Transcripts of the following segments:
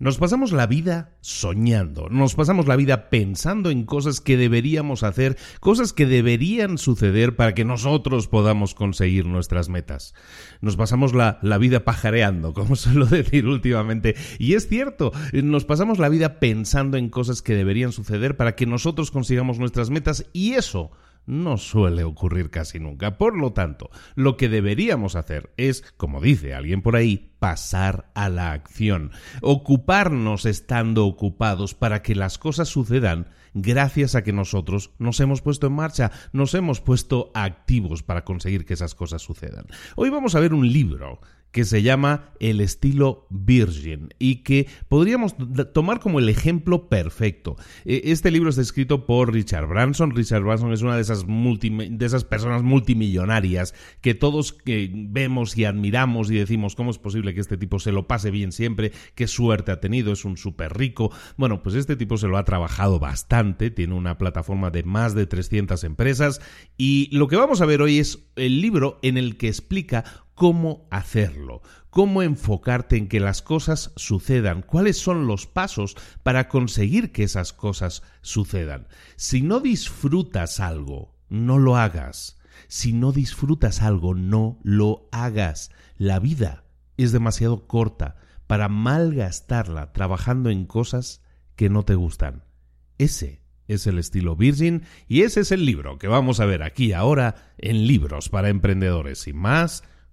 Nos pasamos la vida soñando, nos pasamos la vida pensando en cosas que deberíamos hacer, cosas que deberían suceder para que nosotros podamos conseguir nuestras metas. Nos pasamos la, la vida pajareando, como suelo decir últimamente. Y es cierto, nos pasamos la vida pensando en cosas que deberían suceder para que nosotros consigamos nuestras metas y eso no suele ocurrir casi nunca. Por lo tanto, lo que deberíamos hacer es, como dice alguien por ahí, pasar a la acción, ocuparnos estando ocupados para que las cosas sucedan gracias a que nosotros nos hemos puesto en marcha, nos hemos puesto activos para conseguir que esas cosas sucedan. Hoy vamos a ver un libro que se llama El estilo Virgin y que podríamos tomar como el ejemplo perfecto. E, este libro está escrito por Richard Branson. Richard Branson es una de esas, de esas personas multimillonarias que todos vemos y admiramos y decimos cómo es posible que este tipo se lo pase bien siempre, qué suerte ha tenido, es un súper rico. Bueno, pues este tipo se lo ha trabajado bastante, tiene una plataforma de más de 300 empresas y lo que vamos a ver hoy es el libro en el que explica cómo hacerlo, cómo enfocarte en que las cosas sucedan, cuáles son los pasos para conseguir que esas cosas sucedan. Si no disfrutas algo, no lo hagas. Si no disfrutas algo, no lo hagas. La vida es demasiado corta para malgastarla trabajando en cosas que no te gustan. Ese es el estilo Virgin y ese es el libro que vamos a ver aquí ahora en Libros para Emprendedores. y más,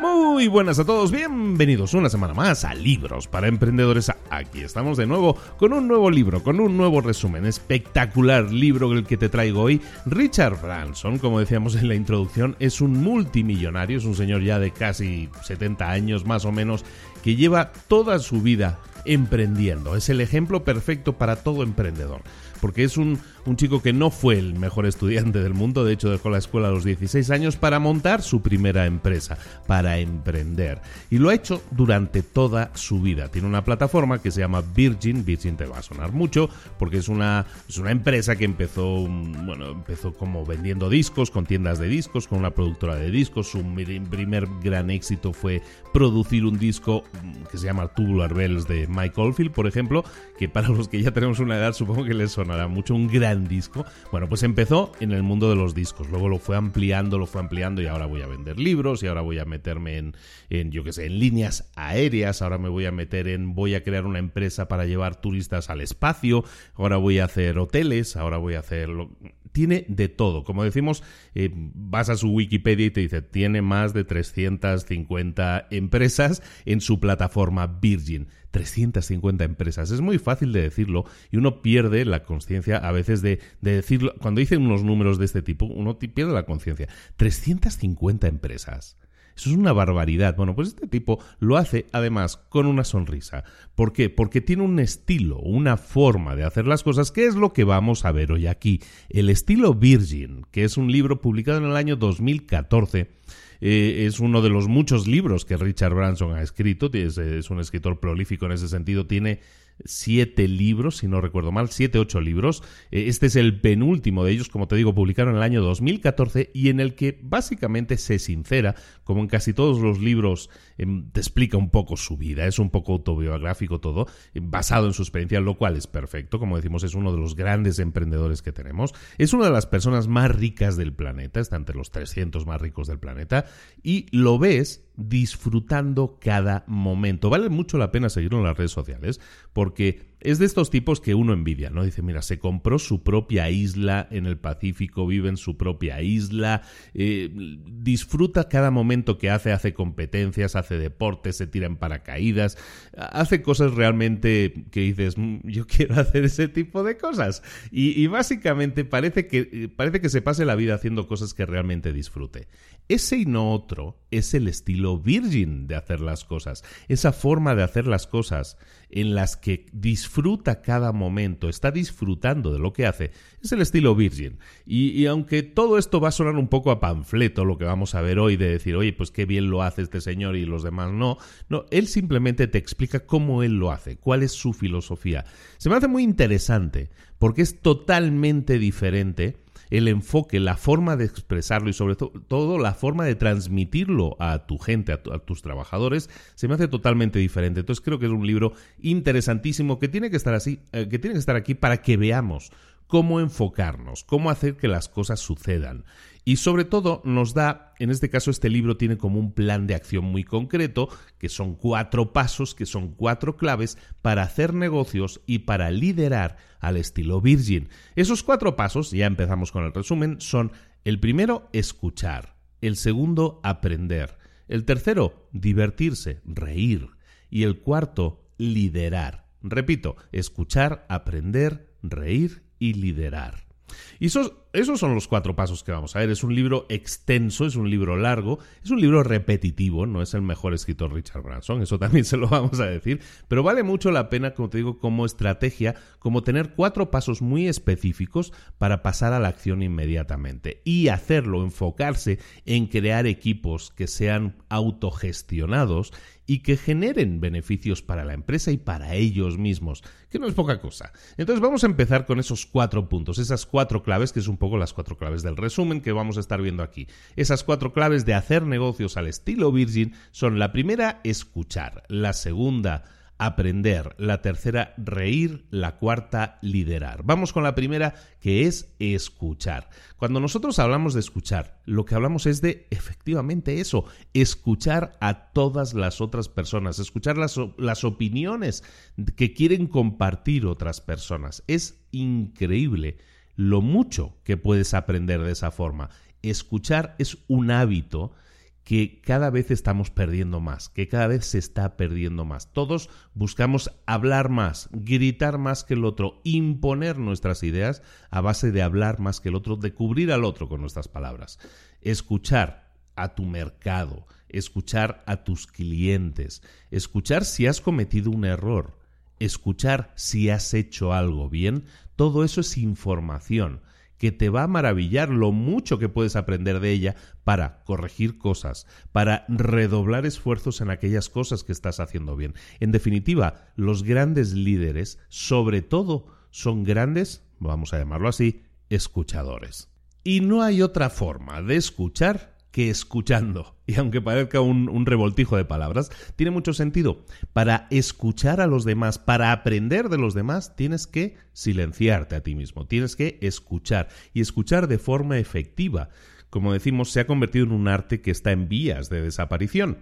Muy buenas a todos, bienvenidos una semana más a Libros para Emprendedores. Aquí estamos de nuevo con un nuevo libro, con un nuevo resumen, espectacular libro el que te traigo hoy. Richard Branson, como decíamos en la introducción, es un multimillonario, es un señor ya de casi 70 años más o menos, que lleva toda su vida emprendiendo. Es el ejemplo perfecto para todo emprendedor porque es un, chico que no fue el mejor estudiante del mundo, de hecho dejó la escuela a los 16 años para montar su primera empresa, para emprender. Y lo ha hecho durante toda su vida. Tiene una plataforma que se llama Virgin, Virgin te va a sonar mucho, porque es una, es una empresa que empezó, bueno, empezó como vendiendo discos, con tiendas de discos, con una productora de discos. Su primer gran éxito fue producir un disco que se llama Tubular Bells de Mike Oldfield, por ejemplo, que para los que ya tenemos una edad supongo que les suena era mucho, un gran disco. Bueno, pues empezó en el mundo de los discos, luego lo fue ampliando, lo fue ampliando y ahora voy a vender libros y ahora voy a meterme en, en yo qué sé, en líneas aéreas, ahora me voy a meter en, voy a crear una empresa para llevar turistas al espacio, ahora voy a hacer hoteles, ahora voy a hacer... tiene de todo. Como decimos, eh, vas a su Wikipedia y te dice, tiene más de 350 empresas en su plataforma Virgin. 350 empresas. Es muy fácil de decirlo y uno pierde la conciencia a veces de, decirlo. Cuando dicen unos números de este tipo, uno pierde la conciencia. 350 empresas. Eso es una barbaridad. Bueno, pues este tipo lo hace además con una sonrisa. ¿Por qué? Porque tiene un estilo, una forma de hacer las cosas, que es lo que vamos a ver hoy aquí. El estilo Virgin, que es un libro publicado en el año 2014 eh, es uno de los muchos libros que Richard Branson ha escrito, es, es un escritor prolífico en ese sentido, tiene siete libros, si no recuerdo mal, siete, ocho libros. Eh, este es el penúltimo de ellos, como te digo, publicaron en el año 2014 y en el que básicamente se sincera, como en casi todos los libros, em, te explica un poco su vida, es un poco autobiográfico todo, em, basado en su experiencia, lo cual es perfecto, como decimos, es uno de los grandes emprendedores que tenemos, es una de las personas más ricas del planeta, está entre los 300 más ricos del planeta, y lo ves disfrutando cada momento. Vale mucho la pena seguirlo en las redes sociales porque es de estos tipos que uno envidia, ¿no? Dice, mira, se compró su propia isla en el Pacífico, vive en su propia isla, eh, disfruta cada momento que hace, hace competencias, hace deportes, se tira en paracaídas, hace cosas realmente que dices, mm, yo quiero hacer ese tipo de cosas. Y, básicamente parece que, parece que se pase la vida haciendo cosas que realmente disfrute. Ese y no otro es el estilo virgin de hacer las cosas, esa forma de hacer las cosas en las que disfruta cada momento, está disfrutando de lo que hace, es el estilo Virgin. Y, aunque todo esto va a sonar un poco a panfleto, lo que vamos a ver hoy, de decir, oye, pues qué bien lo hace este señor y los demás no, no, él simplemente te explica cómo él lo hace, cuál es su filosofía. Se me hace muy interesante, porque es totalmente diferente el enfoque, la forma de expresarlo y sobre todo la forma de transmitirlo a tu gente, a, tus trabajadores, se me hace totalmente diferente. Entonces creo que es un libro interesantísimo que tiene que estar así, eh, que tiene que estar aquí para que veamos cómo enfocarnos, cómo hacer que las cosas sucedan. Y sobre todo nos da, en este caso este libro tiene como un plan de acción muy concreto, que son cuatro pasos, que son cuatro claves para hacer negocios y para liderar al estilo Virgin. Esos cuatro pasos, ya empezamos con el resumen, son el primero, escuchar, el segundo, aprender, el tercero, divertirse, reír, y el cuarto, liderar. Repito, escuchar, aprender, reír y liderar. Y esos, esos, son los cuatro pasos que vamos a ver. Es un libro extenso, es un libro largo, es un libro repetitivo, no es el mejor escritor Richard Branson, eso también se lo vamos a decir, pero vale mucho la pena, como te digo, como estrategia, como tener cuatro pasos muy específicos para pasar a la acción inmediatamente y hacerlo, enfocarse en crear equipos que sean autogestionados y que generen beneficios para la empresa y para ellos mismos, que no es poca cosa. Entonces vamos a empezar con esos cuatro puntos, esas cuatro claves, que es un poco las cuatro claves del resumen que vamos a estar viendo aquí. Esas cuatro claves de hacer negocios al estilo Virgin son la primera, escuchar, la segunda, aprender, la tercera reír, la cuarta liderar. Vamos con la primera que es escuchar. Cuando nosotros hablamos de escuchar, lo que hablamos es de efectivamente eso, escuchar a todas las otras personas, escuchar las, las opiniones que quieren compartir otras personas. Es increíble lo mucho que puedes aprender de esa forma. Escuchar es un hábito que cada vez estamos perdiendo más, que cada vez se está perdiendo más. Todos buscamos hablar más, gritar más que el otro, imponer nuestras ideas a base de hablar más que el otro, de cubrir al otro con nuestras palabras. Escuchar a tu mercado, escuchar a tus clientes, escuchar si has cometido un error, escuchar si has hecho algo bien, todo eso es información que te va a maravillar lo mucho que puedes aprender de ella para corregir cosas, para redoblar esfuerzos en aquellas cosas que estás haciendo bien. En definitiva, los grandes líderes, sobre todo, son grandes, vamos a llamarlo así, escuchadores. Y no hay otra forma de escuchar que escuchando. Y aunque parezca un, revoltijo de palabras, tiene mucho sentido. Para escuchar a los demás, para aprender de los demás, tienes que silenciarte a ti mismo, tienes que escuchar y escuchar de forma efectiva. Como decimos, se ha convertido en un arte que está en vías de desaparición.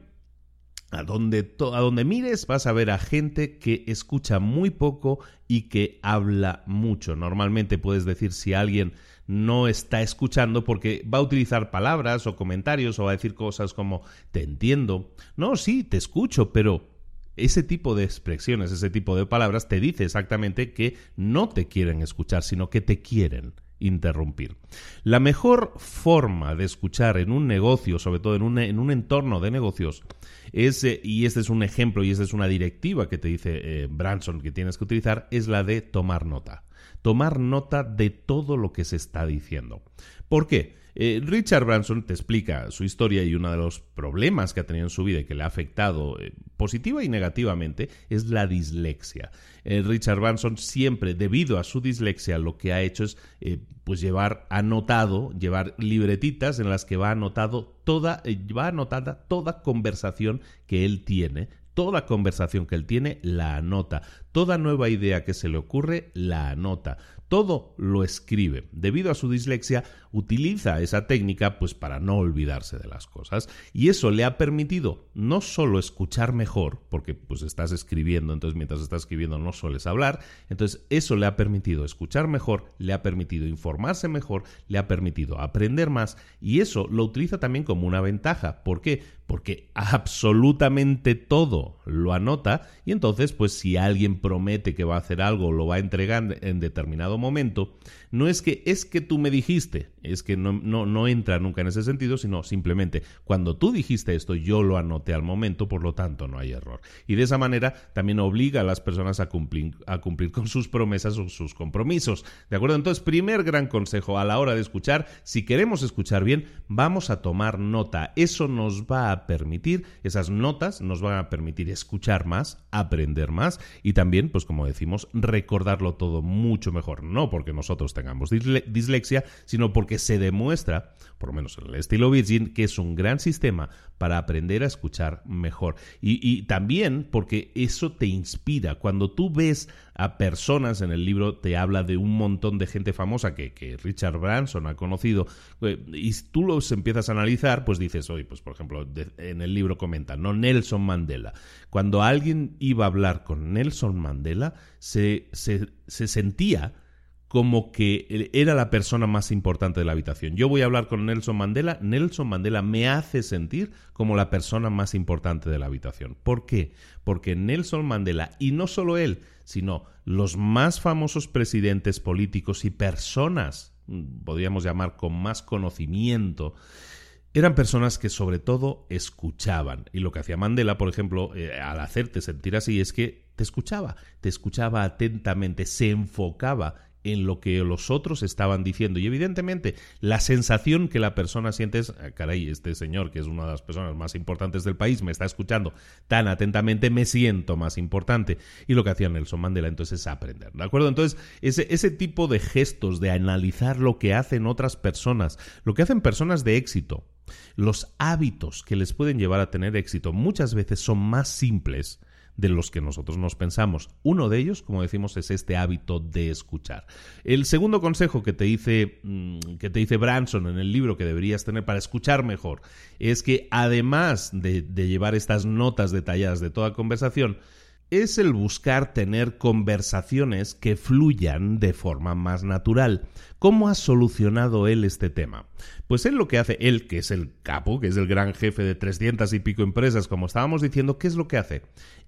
A donde, a donde mires vas a ver a gente que escucha muy poco y que habla mucho. Normalmente puedes decir si alguien no está escuchando porque va a utilizar palabras o comentarios o va a decir cosas como te entiendo. No, sí, te escucho, pero ese tipo de expresiones, ese tipo de palabras te dice exactamente que no te quieren escuchar, sino que te quieren interrumpir. La mejor forma de escuchar en un negocio, sobre todo en un, en un entorno de negocios, es, eh, y este es un ejemplo y esta es una directiva que te dice eh, Branson que tienes que utilizar, es la de tomar nota. Tomar nota de todo lo que se está diciendo. ¿Por qué? Eh, Richard Branson te explica su historia y uno de los problemas que ha tenido en su vida y que le ha afectado eh, positiva y negativamente es la dislexia. Eh, Richard Branson siempre, debido a su dislexia, lo que ha hecho es pues llevar anotado, llevar libretitas en las que va anotado toda, va anotada toda conversación que él tiene Toda conversación que él tiene la anota. Toda nueva idea que se le ocurre la anota todo lo escribe. Debido a su dislexia, utiliza esa técnica pues para no olvidarse de las cosas y eso le ha permitido no solo escuchar mejor, porque pues estás escribiendo, entonces mientras estás escribiendo no sueles hablar, entonces eso le ha permitido escuchar mejor, le ha permitido informarse mejor, le ha permitido aprender más y eso lo utiliza también como una ventaja. ¿Por qué? Porque absolutamente todo lo anota y entonces pues si alguien promete que va a hacer algo, lo va a entregar en determinado momento, no es que es que tú me dijiste, es que no, no, no entra nunca en ese sentido, sino simplemente cuando tú dijiste esto, yo lo anoté al momento, por lo tanto no hay error. Y de esa manera también obliga a las personas a cumplir, a cumplir con sus promesas o sus compromisos. ¿De acuerdo? Entonces, primer gran consejo a la hora de escuchar, si queremos escuchar bien, vamos a tomar nota. Eso nos va a permitir, esas notas nos van a permitir escuchar más, aprender más y también, pues como decimos, recordarlo todo mucho mejor. No porque nosotros dislexia, sino porque se demuestra, por lo menos en el estilo Virgin, que es un gran sistema para aprender a escuchar mejor. Y, también porque eso te inspira. Cuando tú ves a personas en el libro, te habla de un montón de gente famosa que, Richard Branson ha conocido, eh, y tú los empiezas a analizar, pues dices, oye, pues por ejemplo, en el libro comenta, no Nelson Mandela. Cuando alguien iba a hablar con Nelson Mandela, se, se sentía como que era la persona más importante de la habitación. Yo voy a hablar con Nelson Mandela, Nelson Mandela me hace sentir como la persona más importante de la habitación. ¿Por qué? Porque Nelson Mandela, y no solo él, sino los más famosos presidentes políticos y personas, podríamos llamar con más conocimiento, eran personas que sobre todo escuchaban. Y lo que hacía Mandela, por ejemplo, eh, al hacerte sentir así, es que te escuchaba, te escuchaba atentamente, se enfocaba en lo que los otros estaban diciendo. Y evidentemente la sensación que la persona siente es, ah, caray, este señor, que es una de las personas más importantes del país, me está escuchando tan atentamente, me siento más importante. Y lo que hacía Nelson Mandela entonces es aprender, ¿de acuerdo? Entonces, ese, ese tipo de gestos de analizar lo que hacen otras personas, lo que hacen personas de éxito, los hábitos que les pueden llevar a tener éxito muchas veces son más simples de los que nosotros nos pensamos. Uno de ellos, como decimos, es este hábito de escuchar. El segundo consejo que te dice, mm, que te dice Branson en el libro que deberías tener para escuchar mejor es que además de, de llevar estas notas detalladas de toda conversación, es el buscar tener conversaciones que fluyan de forma más natural. ¿Cómo ha solucionado él este tema? Pues él lo que hace, él que es el capo, que es el gran jefe de 300 y pico empresas, como estábamos diciendo, ¿qué es lo que hace?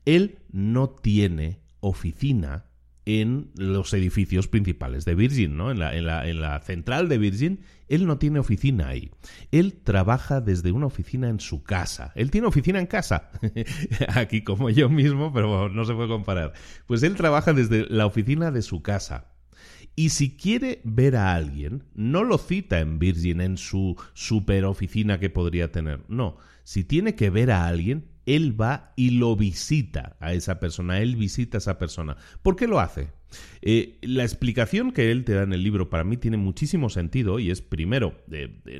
Él no tiene oficina en los edificios principales de Virgin, ¿no? En la, en, la, en la, central de Virgin, él no tiene oficina ahí. Él trabaja desde una oficina en su casa. Él tiene oficina en casa. Aquí como yo mismo, pero no se puede comparar. Pues él trabaja desde la oficina de su casa. Y si quiere ver a alguien, no lo cita en Virgin, en su super oficina que podría tener. No, si tiene que ver a alguien, él va y lo visita a esa persona, él visita a esa persona. ¿Por qué lo hace? Eh, la explicación que él te da en el libro para mí tiene muchísimo sentido y es primero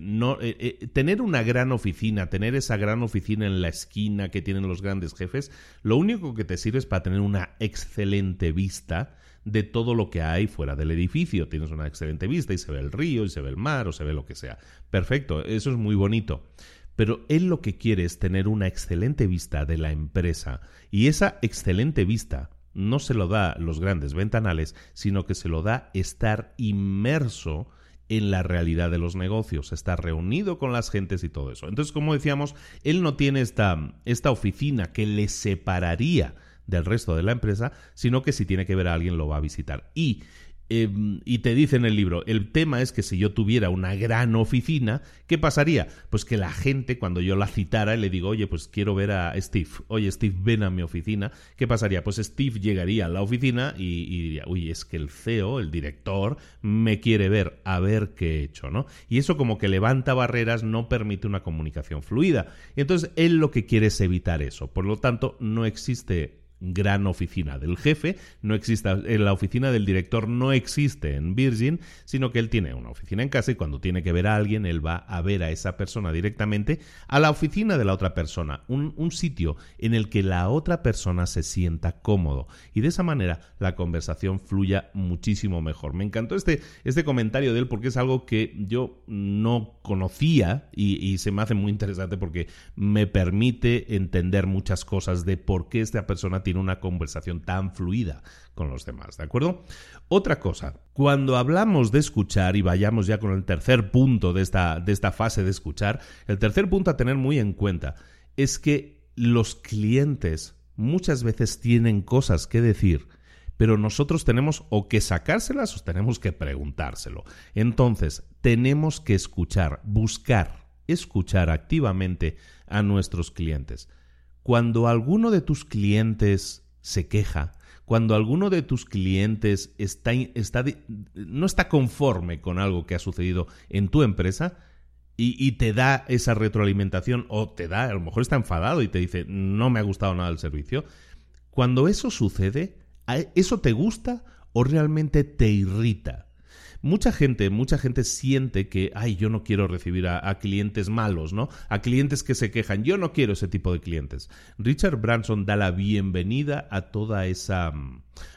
no, eh, eh, tener una gran oficina, tener esa gran oficina en la esquina que tienen los grandes jefes, lo único que te sirve es para tener una excelente vista de todo lo que hay fuera del edificio. Tienes una excelente vista y se ve el río y se ve el mar o se ve lo que sea. Perfecto, eso es muy bonito pero él lo que quiere es tener una excelente vista de la empresa y esa excelente vista no se lo da los grandes ventanales, sino que se lo da estar inmerso en la realidad de los negocios, estar reunido con las gentes y todo eso. Entonces, como decíamos, él no tiene esta, esta oficina que le separaría del resto de la empresa, sino que si tiene que ver a alguien lo va a visitar. Y Em, y te dice en el libro, el tema es que si yo tuviera una gran oficina, ¿qué pasaría? Pues que la gente, cuando yo la citara y le digo, oye, pues quiero ver a Steve, oye, Steve, ven a mi oficina, ¿qué pasaría? Pues Steve llegaría a la oficina y, y diría, uy, es que el CEO, el director, me quiere ver, a ver qué he hecho, ¿no? Y eso como que levanta barreras, no permite una comunicación fluida. Y entonces él lo que quiere es evitar eso. Por lo tanto, no existe gran oficina del jefe, no existe, en la oficina del director no existe en Virgin, sino que él tiene una oficina en casa y cuando tiene que ver a alguien, él va a ver a esa persona directamente a la oficina de la otra persona, un, un sitio en el que la otra persona se sienta cómodo y de esa manera la conversación fluya muchísimo mejor. Me encantó este, este comentario de él porque es algo que yo no conocía y se me hace muy interesante porque me permite entender muchas cosas de por qué esta persona tiene una conversación tan fluida con los demás, ¿de acuerdo? Otra cosa, cuando hablamos de escuchar, y vayamos ya con el tercer punto de esta, de esta fase de escuchar, el tercer punto a tener muy en cuenta es que los clientes muchas veces tienen cosas que decir, pero nosotros tenemos o que sacárselas o tenemos que preguntárselo. Entonces, tenemos que escuchar, buscar, escuchar activamente a nuestros clientes. Cuando alguno de tus clientes se queja, cuando alguno de tus clientes está, no está conforme con algo que ha sucedido en tu empresa y, y, te da esa retroalimentación o te da, a lo mejor está enfadado y te dice, no me ha gustado nada el servicio, cuando eso sucede, ¿eso te gusta o realmente te irrita? Mucha gente, mucha gente siente que, ay, yo no quiero recibir a, clientes malos, ¿no? A clientes que se quejan. Yo no quiero ese tipo de clientes. Richard Branson da la bienvenida a toda esa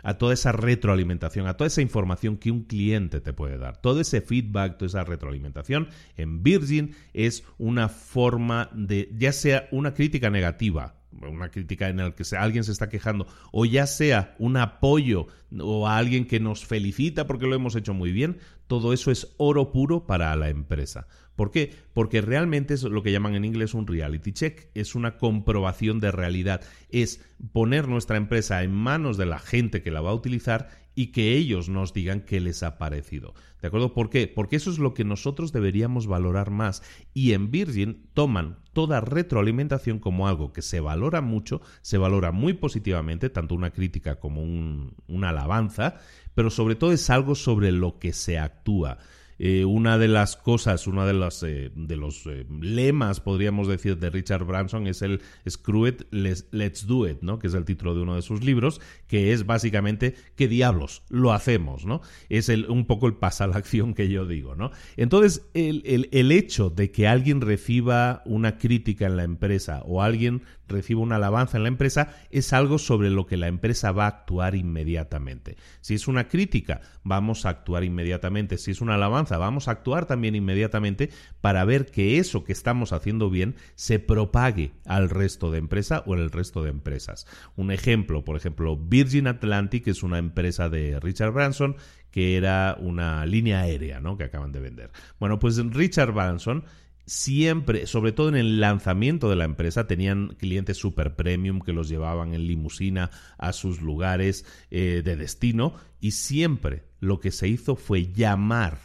a toda esa retroalimentación, a toda esa información que un cliente te puede dar. Todo ese feedback, toda esa retroalimentación en Virgin es una forma de, ya sea una crítica negativa, una crítica en la que alguien se está quejando, o ya sea un apoyo o a alguien que nos felicita porque lo hemos hecho muy bien, todo eso es oro puro para la empresa. ¿Por qué? Porque realmente es lo que llaman en inglés un reality check, es una comprobación de realidad, es poner nuestra empresa en manos de la gente que la va a utilizar y que ellos nos digan qué les ha parecido. ¿De acuerdo? ¿Por qué? Porque eso es lo que nosotros deberíamos valorar más. Y en Virgin toman toda retroalimentación como algo que se valora mucho, se valora muy positivamente, tanto una crítica como una alabanza, pero sobre todo es algo sobre lo que se actúa. Eh, una de las cosas, una de, eh, de los eh, lemas, podríamos decir, de Richard Branson es el Screw it, let's, do it, ¿no? que es el título de uno de sus libros, que es básicamente, ¿qué diablos? Lo hacemos, ¿no? Es el, un poco el pasa a la acción que yo digo, ¿no? Entonces, el, el, el hecho de que alguien reciba una crítica en la empresa o alguien recibe una alabanza en la empresa, es algo sobre lo que la empresa va a actuar inmediatamente. Si es una crítica, vamos a actuar inmediatamente. Si es una alabanza, vamos a actuar también inmediatamente para ver que eso que estamos haciendo bien se propague al resto de empresa o en el resto de empresas. Un ejemplo, por ejemplo, Virgin Atlantic es una empresa de Richard Branson que era una línea aérea, ¿no? Que acaban de vender. Bueno, pues Richard Branson siempre, sobre todo en el lanzamiento de la empresa, tenían clientes super premium que los llevaban en limusina a sus lugares eh, de destino y siempre lo que se hizo fue llamar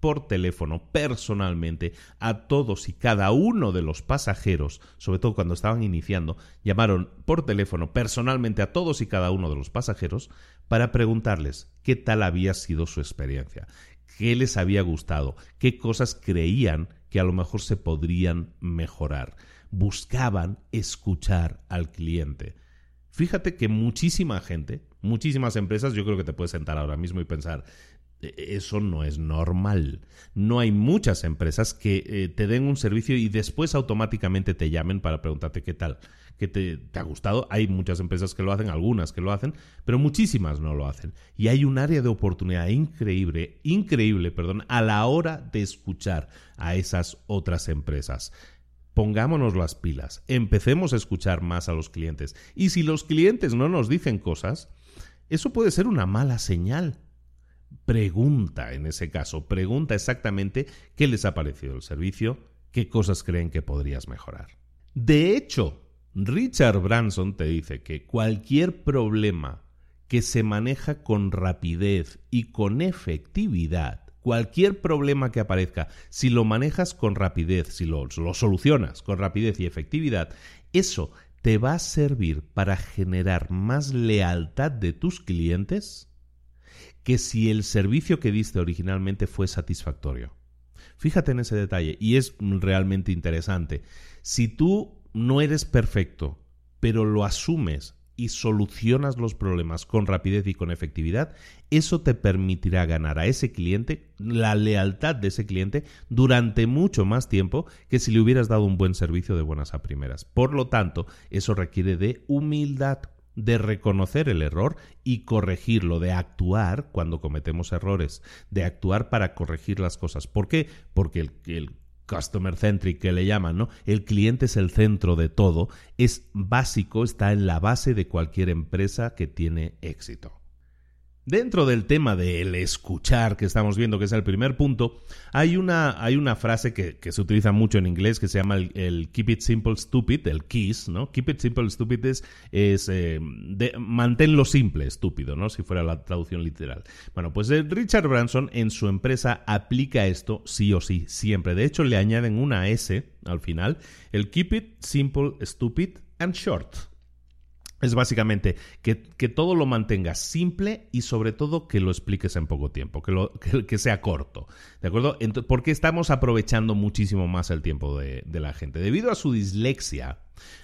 por teléfono personalmente a todos y cada uno de los pasajeros, sobre todo cuando estaban iniciando, llamaron por teléfono personalmente a todos y cada uno de los pasajeros para preguntarles qué tal había sido su experiencia, qué les había gustado, qué cosas creían que a lo mejor se podrían mejorar. Buscaban escuchar al cliente. Fíjate que muchísima gente, muchísimas empresas, yo creo que te puedes sentar ahora mismo y pensar, eso no es normal. No hay muchas empresas que eh, te den un servicio y después automáticamente te llamen para preguntarte qué tal, qué te, ha gustado. Hay muchas empresas que lo hacen, algunas que lo hacen, pero muchísimas no lo hacen. Y hay un área de oportunidad increíble, increíble, perdón, a la hora de escuchar a esas otras empresas pongámonos las pilas, empecemos a escuchar más a los clientes. Y si los clientes no nos dicen cosas, eso puede ser una mala señal pregunta en ese caso, pregunta exactamente qué les ha parecido el servicio, qué cosas creen que podrías mejorar. De hecho, Richard Branson te dice que cualquier problema que se maneja con rapidez y con efectividad, cualquier problema que aparezca, si lo manejas con rapidez, si lo, solucionas con rapidez y efectividad, eso te va a servir para generar más lealtad de tus clientes que si el servicio que diste originalmente fue satisfactorio. Fíjate en ese detalle y es realmente interesante. Si tú no eres perfecto, pero lo asumes y solucionas los problemas con rapidez y con efectividad, eso te permitirá ganar a ese cliente la lealtad de ese cliente durante mucho más tiempo que si le hubieras dado un buen servicio de buenas a primeras. Por lo tanto, eso requiere de humildad de reconocer el error y corregirlo, de actuar cuando cometemos errores, de actuar para corregir las cosas. ¿Por qué? Porque el, el customer centric que le llaman, ¿no? El cliente es el centro de todo, es básico, está en la base de cualquier empresa que tiene éxito. Dentro del tema del escuchar que estamos viendo, que es el primer punto, hay una, hay una frase que, se utiliza mucho en inglés que se llama el, Keep It Simple Stupid, el KISS, ¿no? Keep It Simple Stupid es, eh, manténlo simple, estúpido, ¿no? Si fuera la traducción literal. Bueno, pues eh, Richard Branson en su empresa aplica esto sí o sí, siempre. De hecho, le añaden una S al final, el Keep It Simple, Stupid and Short es básicamente que, todo lo mantengas simple y sobre todo que lo expliques en poco tiempo, que, lo, que, sea corto. ¿De acuerdo? porque estamos aprovechando muchísimo más el tiempo de la gente. Debido a su dislexia,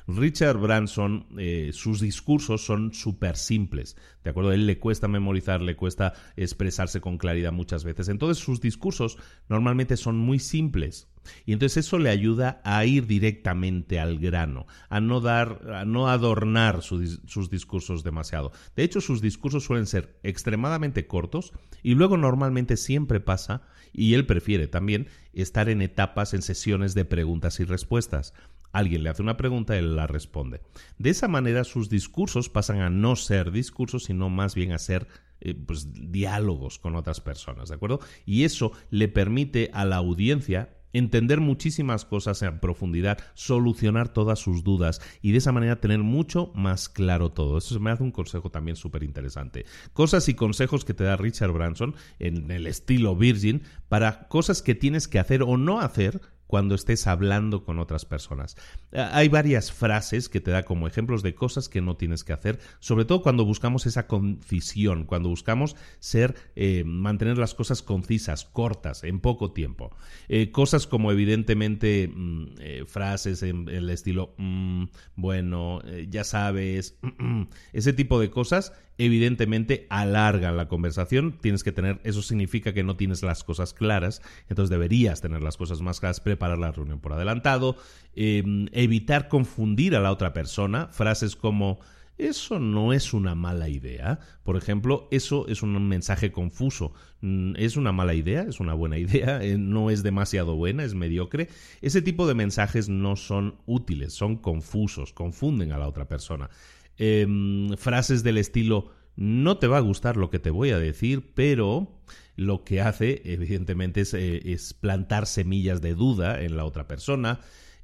Richard Branson, eh, sus discursos son súper simples, ¿de acuerdo? A él le cuesta memorizar, le cuesta expresarse con claridad muchas veces. Entonces sus discursos normalmente son muy simples. Y entonces eso le ayuda a ir directamente al grano, a no dar, a no adornar sus discursos demasiado. De hecho, sus discursos suelen ser extremadamente cortos y luego normalmente siempre pasa, y él prefiere también, estar en etapas, en sesiones de preguntas y respuestas. Alguien le hace una pregunta, él la responde. De esa manera sus discursos pasan a no ser discursos, sino más bien a ser eh, pues, diálogos con otras personas, ¿de acuerdo? Y eso le permite a la audiencia entender muchísimas cosas en profundidad, solucionar todas sus dudas y de esa manera tener mucho más claro todo. Eso me hace un consejo también súper interesante. Cosas y consejos que te da Richard Branson en el estilo Virgin para cosas que tienes que hacer o no hacer cuando estés hablando con otras personas. Eh, hay varias frases que te da como ejemplos de cosas que no tienes que hacer, sobre todo cuando buscamos esa concisión, cuando buscamos ser, eh, mantener las cosas concisas, cortas, en poco tiempo. Eh, cosas como evidentemente mm, frases en, el estilo, mm, bueno, ya sabes, ese tipo de cosas evidentemente alargan la conversación. Tienes que tener, eso significa que no tienes las cosas claras, entonces deberías tener las cosas más claras, preparar la reunión por adelantado, em, evitar confundir a la otra persona, frases como eso no es una mala idea. Por ejemplo, eso es un mensaje confuso. Mm, ¿Es una mala idea? ¿Es una buena idea? Eh, ¿No es demasiado buena? ¿Es mediocre? Ese tipo de mensajes no son útiles, son confusos, confunden a la otra persona. Em, frases del estilo no te va a gustar lo que te voy a decir, pero lo que hace, evidentemente, es, eh, es plantar semillas de duda en la otra persona.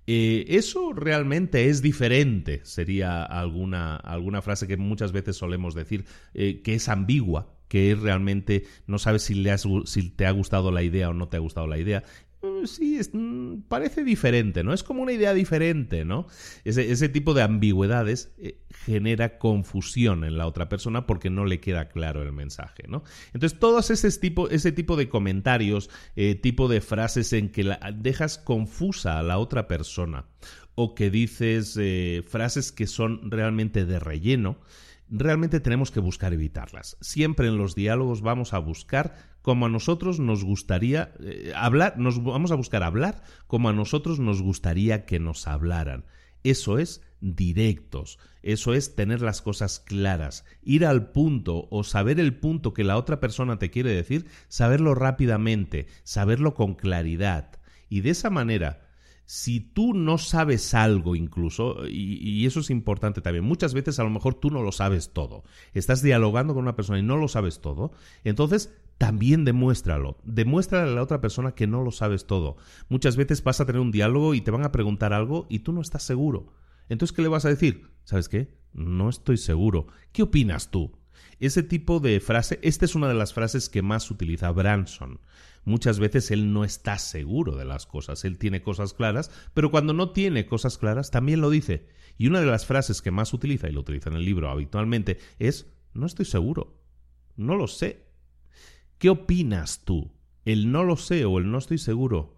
Eh, eso realmente es diferente, sería alguna, alguna frase que muchas veces solemos decir, eh, que es ambigua, que es realmente no sabes si, le si te ha gustado la idea o no te ha gustado la idea. Mm, sí, mm, parece diferente, ¿no? Es como una idea diferente, ¿no? Ese, tipo de ambigüedades eh, genera confusión en la otra persona porque no le queda claro el mensaje, ¿no? Entonces, todos ese tipo, ese tipo de comentarios, eh, tipo de frases en que la, dejas confusa a la otra persona o que dices eh, frases que son realmente de relleno, realmente tenemos que buscar evitarlas. Siempre en los diálogos vamos a buscar como a nosotros nos gustaría eh, hablar, nos vamos a buscar hablar como a nosotros nos gustaría que nos hablaran. Eso es directos, eso es tener las cosas claras, ir al punto o saber el punto que la otra persona te quiere decir, saberlo rápidamente, saberlo con claridad. Y de esa manera si tú no sabes algo incluso, y, eso es importante también, muchas veces a lo mejor tú no lo sabes todo, estás dialogando con una persona y no lo sabes todo, entonces también demuéstralo, demuéstrale a la otra persona que no lo sabes todo. Muchas veces vas a tener un diálogo y te van a preguntar algo y tú no estás seguro. Entonces, ¿qué le vas a decir? ¿Sabes qué? No estoy seguro. ¿Qué opinas tú? Ese tipo de frase, esta es una de las frases que más utiliza Branson muchas veces él no está seguro de las cosas, él tiene cosas claras, pero cuando no tiene cosas claras también lo dice. Y una de las frases que más utiliza, y lo utiliza en el libro habitualmente, es no estoy seguro, no lo sé. ¿Qué opinas tú? El no lo sé o el no estoy seguro.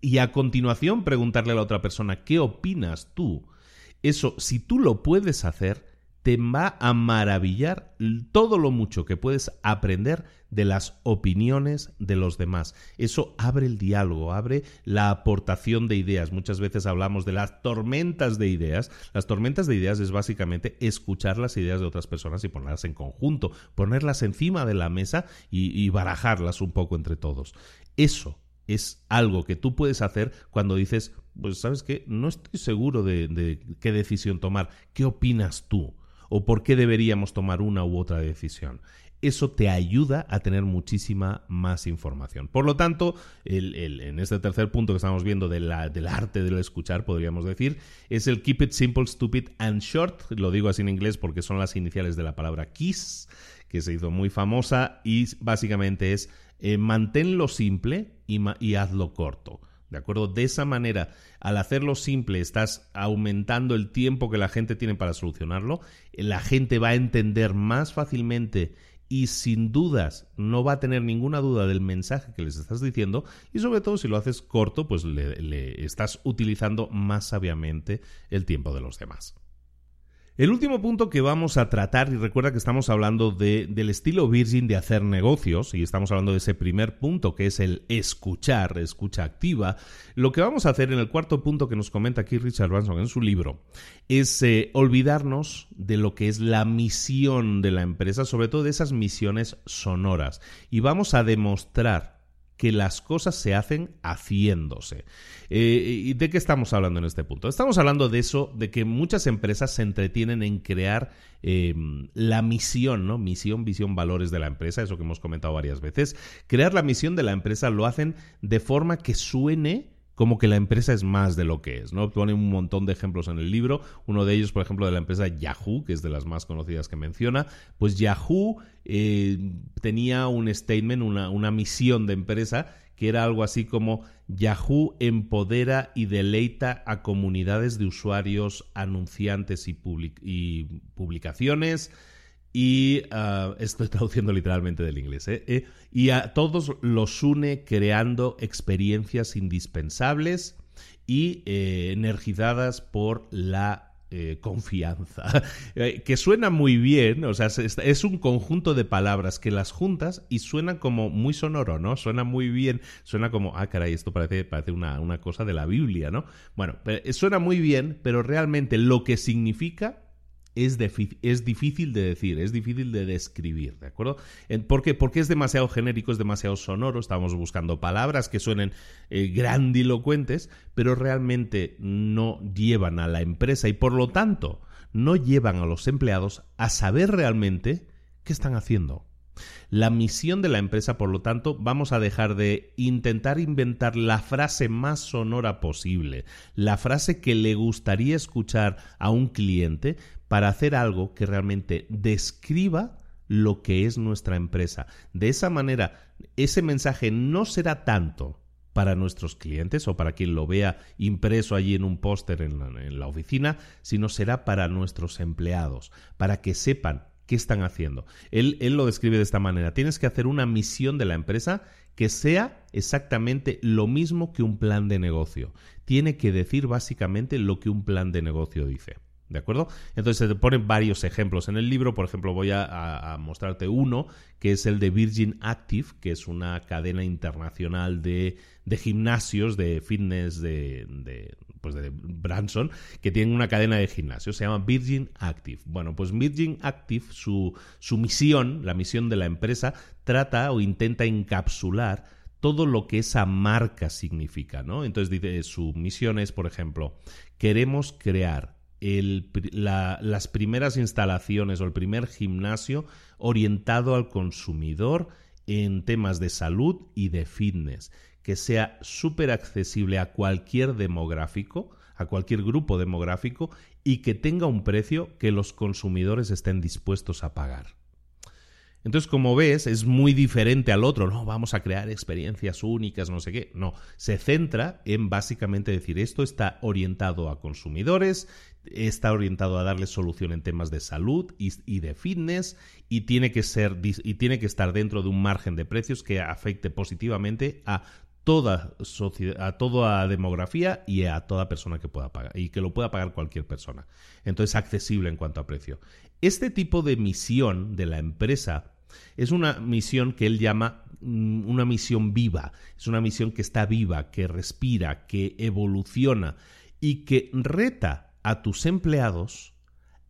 Y a continuación preguntarle a la otra persona, ¿qué opinas tú? Eso, si tú lo puedes hacer, te va a maravillar todo lo mucho que puedes aprender de las opiniones de los demás. Eso abre el diálogo, abre la aportación de ideas. Muchas veces hablamos de las tormentas de ideas. Las tormentas de ideas es básicamente escuchar las ideas de otras personas y ponerlas en conjunto, ponerlas encima de la mesa y, barajarlas un poco entre todos. Eso es algo que tú puedes hacer cuando dices, pues sabes qué, no estoy seguro de qué decisión tomar. ¿Qué opinas tú? O por qué deberíamos tomar una u otra decisión. Eso te ayuda a tener muchísima más información. Por lo tanto, en este tercer punto que estamos viendo del arte del escuchar, podríamos decir, es el Keep It Simple, Stupid and Short. Lo digo así en inglés porque son las iniciales de la palabra KISS, que se hizo muy famosa y básicamente es eh, manténlo simple y hazlo corto. ¿De acuerdo? De esa manera, al hacerlo simple, estás aumentando el tiempo que la gente tiene para solucionarlo. La gente va a entender más fácilmente y sin dudas no va a tener ninguna duda del mensaje que les estás diciendo y sobre todo si lo haces corto pues le, estás utilizando más sabiamente el tiempo de los demás. El último punto que vamos a tratar, y recuerda que estamos hablando de, del estilo Virgin de hacer negocios, y estamos hablando de ese primer punto que es el escuchar, escucha activa, lo que vamos a hacer en el cuarto punto que nos comenta aquí Richard Branson en su libro es eh, olvidarnos de lo que es la misión de la empresa, sobre todo de esas misiones sonoras, y vamos a demostrar que las cosas se hacen haciéndose. Eh, ¿Y de qué estamos hablando en este punto? Estamos hablando de eso, de que muchas empresas se entretienen en crear em, la misión, ¿no? Misión, visión, valores de la empresa, eso que hemos comentado varias veces. Crear la misión de la empresa lo hacen de forma que suene como que la empresa es más de lo que es, ¿no? Pone un montón de ejemplos en el libro, uno de ellos, por ejemplo, de la empresa Yahoo, que es de las más conocidas que menciona, pues Yahoo eh, tenía un statement, una, una misión de empresa, que era algo así como Yahoo empodera y deleita a comunidades de usuarios, anunciantes y, y publicaciones, y ah, estoy traduciendo literalmente del inglés, ¿eh? Eh, y a todos los une creando experiencias indispensables y eh, energizadas por la eh, confianza, que suena muy bien, o sea, es, un conjunto de palabras que las juntas y suena como muy sonoro, ¿no? Suena muy bien, suena como, ah, caray, esto parece, parece una, una cosa de la Biblia, ¿no? Bueno, suena muy bien, pero realmente lo que significa es, es, difícil de decir, es difícil de describir, ¿de acuerdo? ¿Por qué? Porque es demasiado genérico, es demasiado sonoro, estamos buscando palabras que suenen eh, grandilocuentes, pero realmente no llevan a la empresa y por lo tanto no llevan a los empleados a saber realmente qué están haciendo. La misión de la empresa, por lo tanto, vamos a dejar de intentar inventar la frase más sonora posible, la frase que le gustaría escuchar a un cliente, para hacer algo que realmente describa lo que es nuestra empresa. De esa manera, ese mensaje no será tanto para nuestros clientes o para quien lo vea impreso allí en un póster en, la oficina, sino será para nuestros empleados, para que sepan qué están haciendo. Él, él lo describe de esta manera. Tienes que hacer una misión de la empresa que sea exactamente lo mismo que un plan de negocio. Tiene que decir básicamente lo que un plan de negocio dice. ¿De acuerdo? Entonces se ponen varios ejemplos en el libro. Por ejemplo, voy a, mostrarte uno, que es el de Virgin Active, que es una cadena internacional de, gimnasios, de fitness de, pues de Branson, que tiene una cadena de gimnasios. Se llama Virgin Active. Bueno, pues Virgin Active, su, su misión, la misión de la empresa, trata o intenta encapsular todo lo que esa marca significa, ¿no? Entonces dice, su misión es, por ejemplo, queremos crear las primeras instalaciones o el primer gimnasio orientado al consumidor en temas de salud y de fitness, que sea súper accesible a cualquier demográfico, a cualquier grupo demográfico y que tenga un precio que los consumidores estén dispuestos a pagar. Entonces, como ves, es muy diferente al otro, no, vamos a crear experiencias únicas, no sé qué. No, se centra en básicamente decir, esto está orientado a consumidores, está orientado a darles solución en temas de salud y, de fitness y tiene que ser y tiene que estar dentro de un margen de precios que afecte positivamente a toda sociedad, a toda demografía y a toda persona que pueda pagar y que lo pueda pagar cualquier persona. Entonces, accesible en cuanto a precio. Este tipo de misión de la empresa es una misión que él llama mm, una misión viva, es una misión que está viva, que respira, que evoluciona y que reta a tus empleados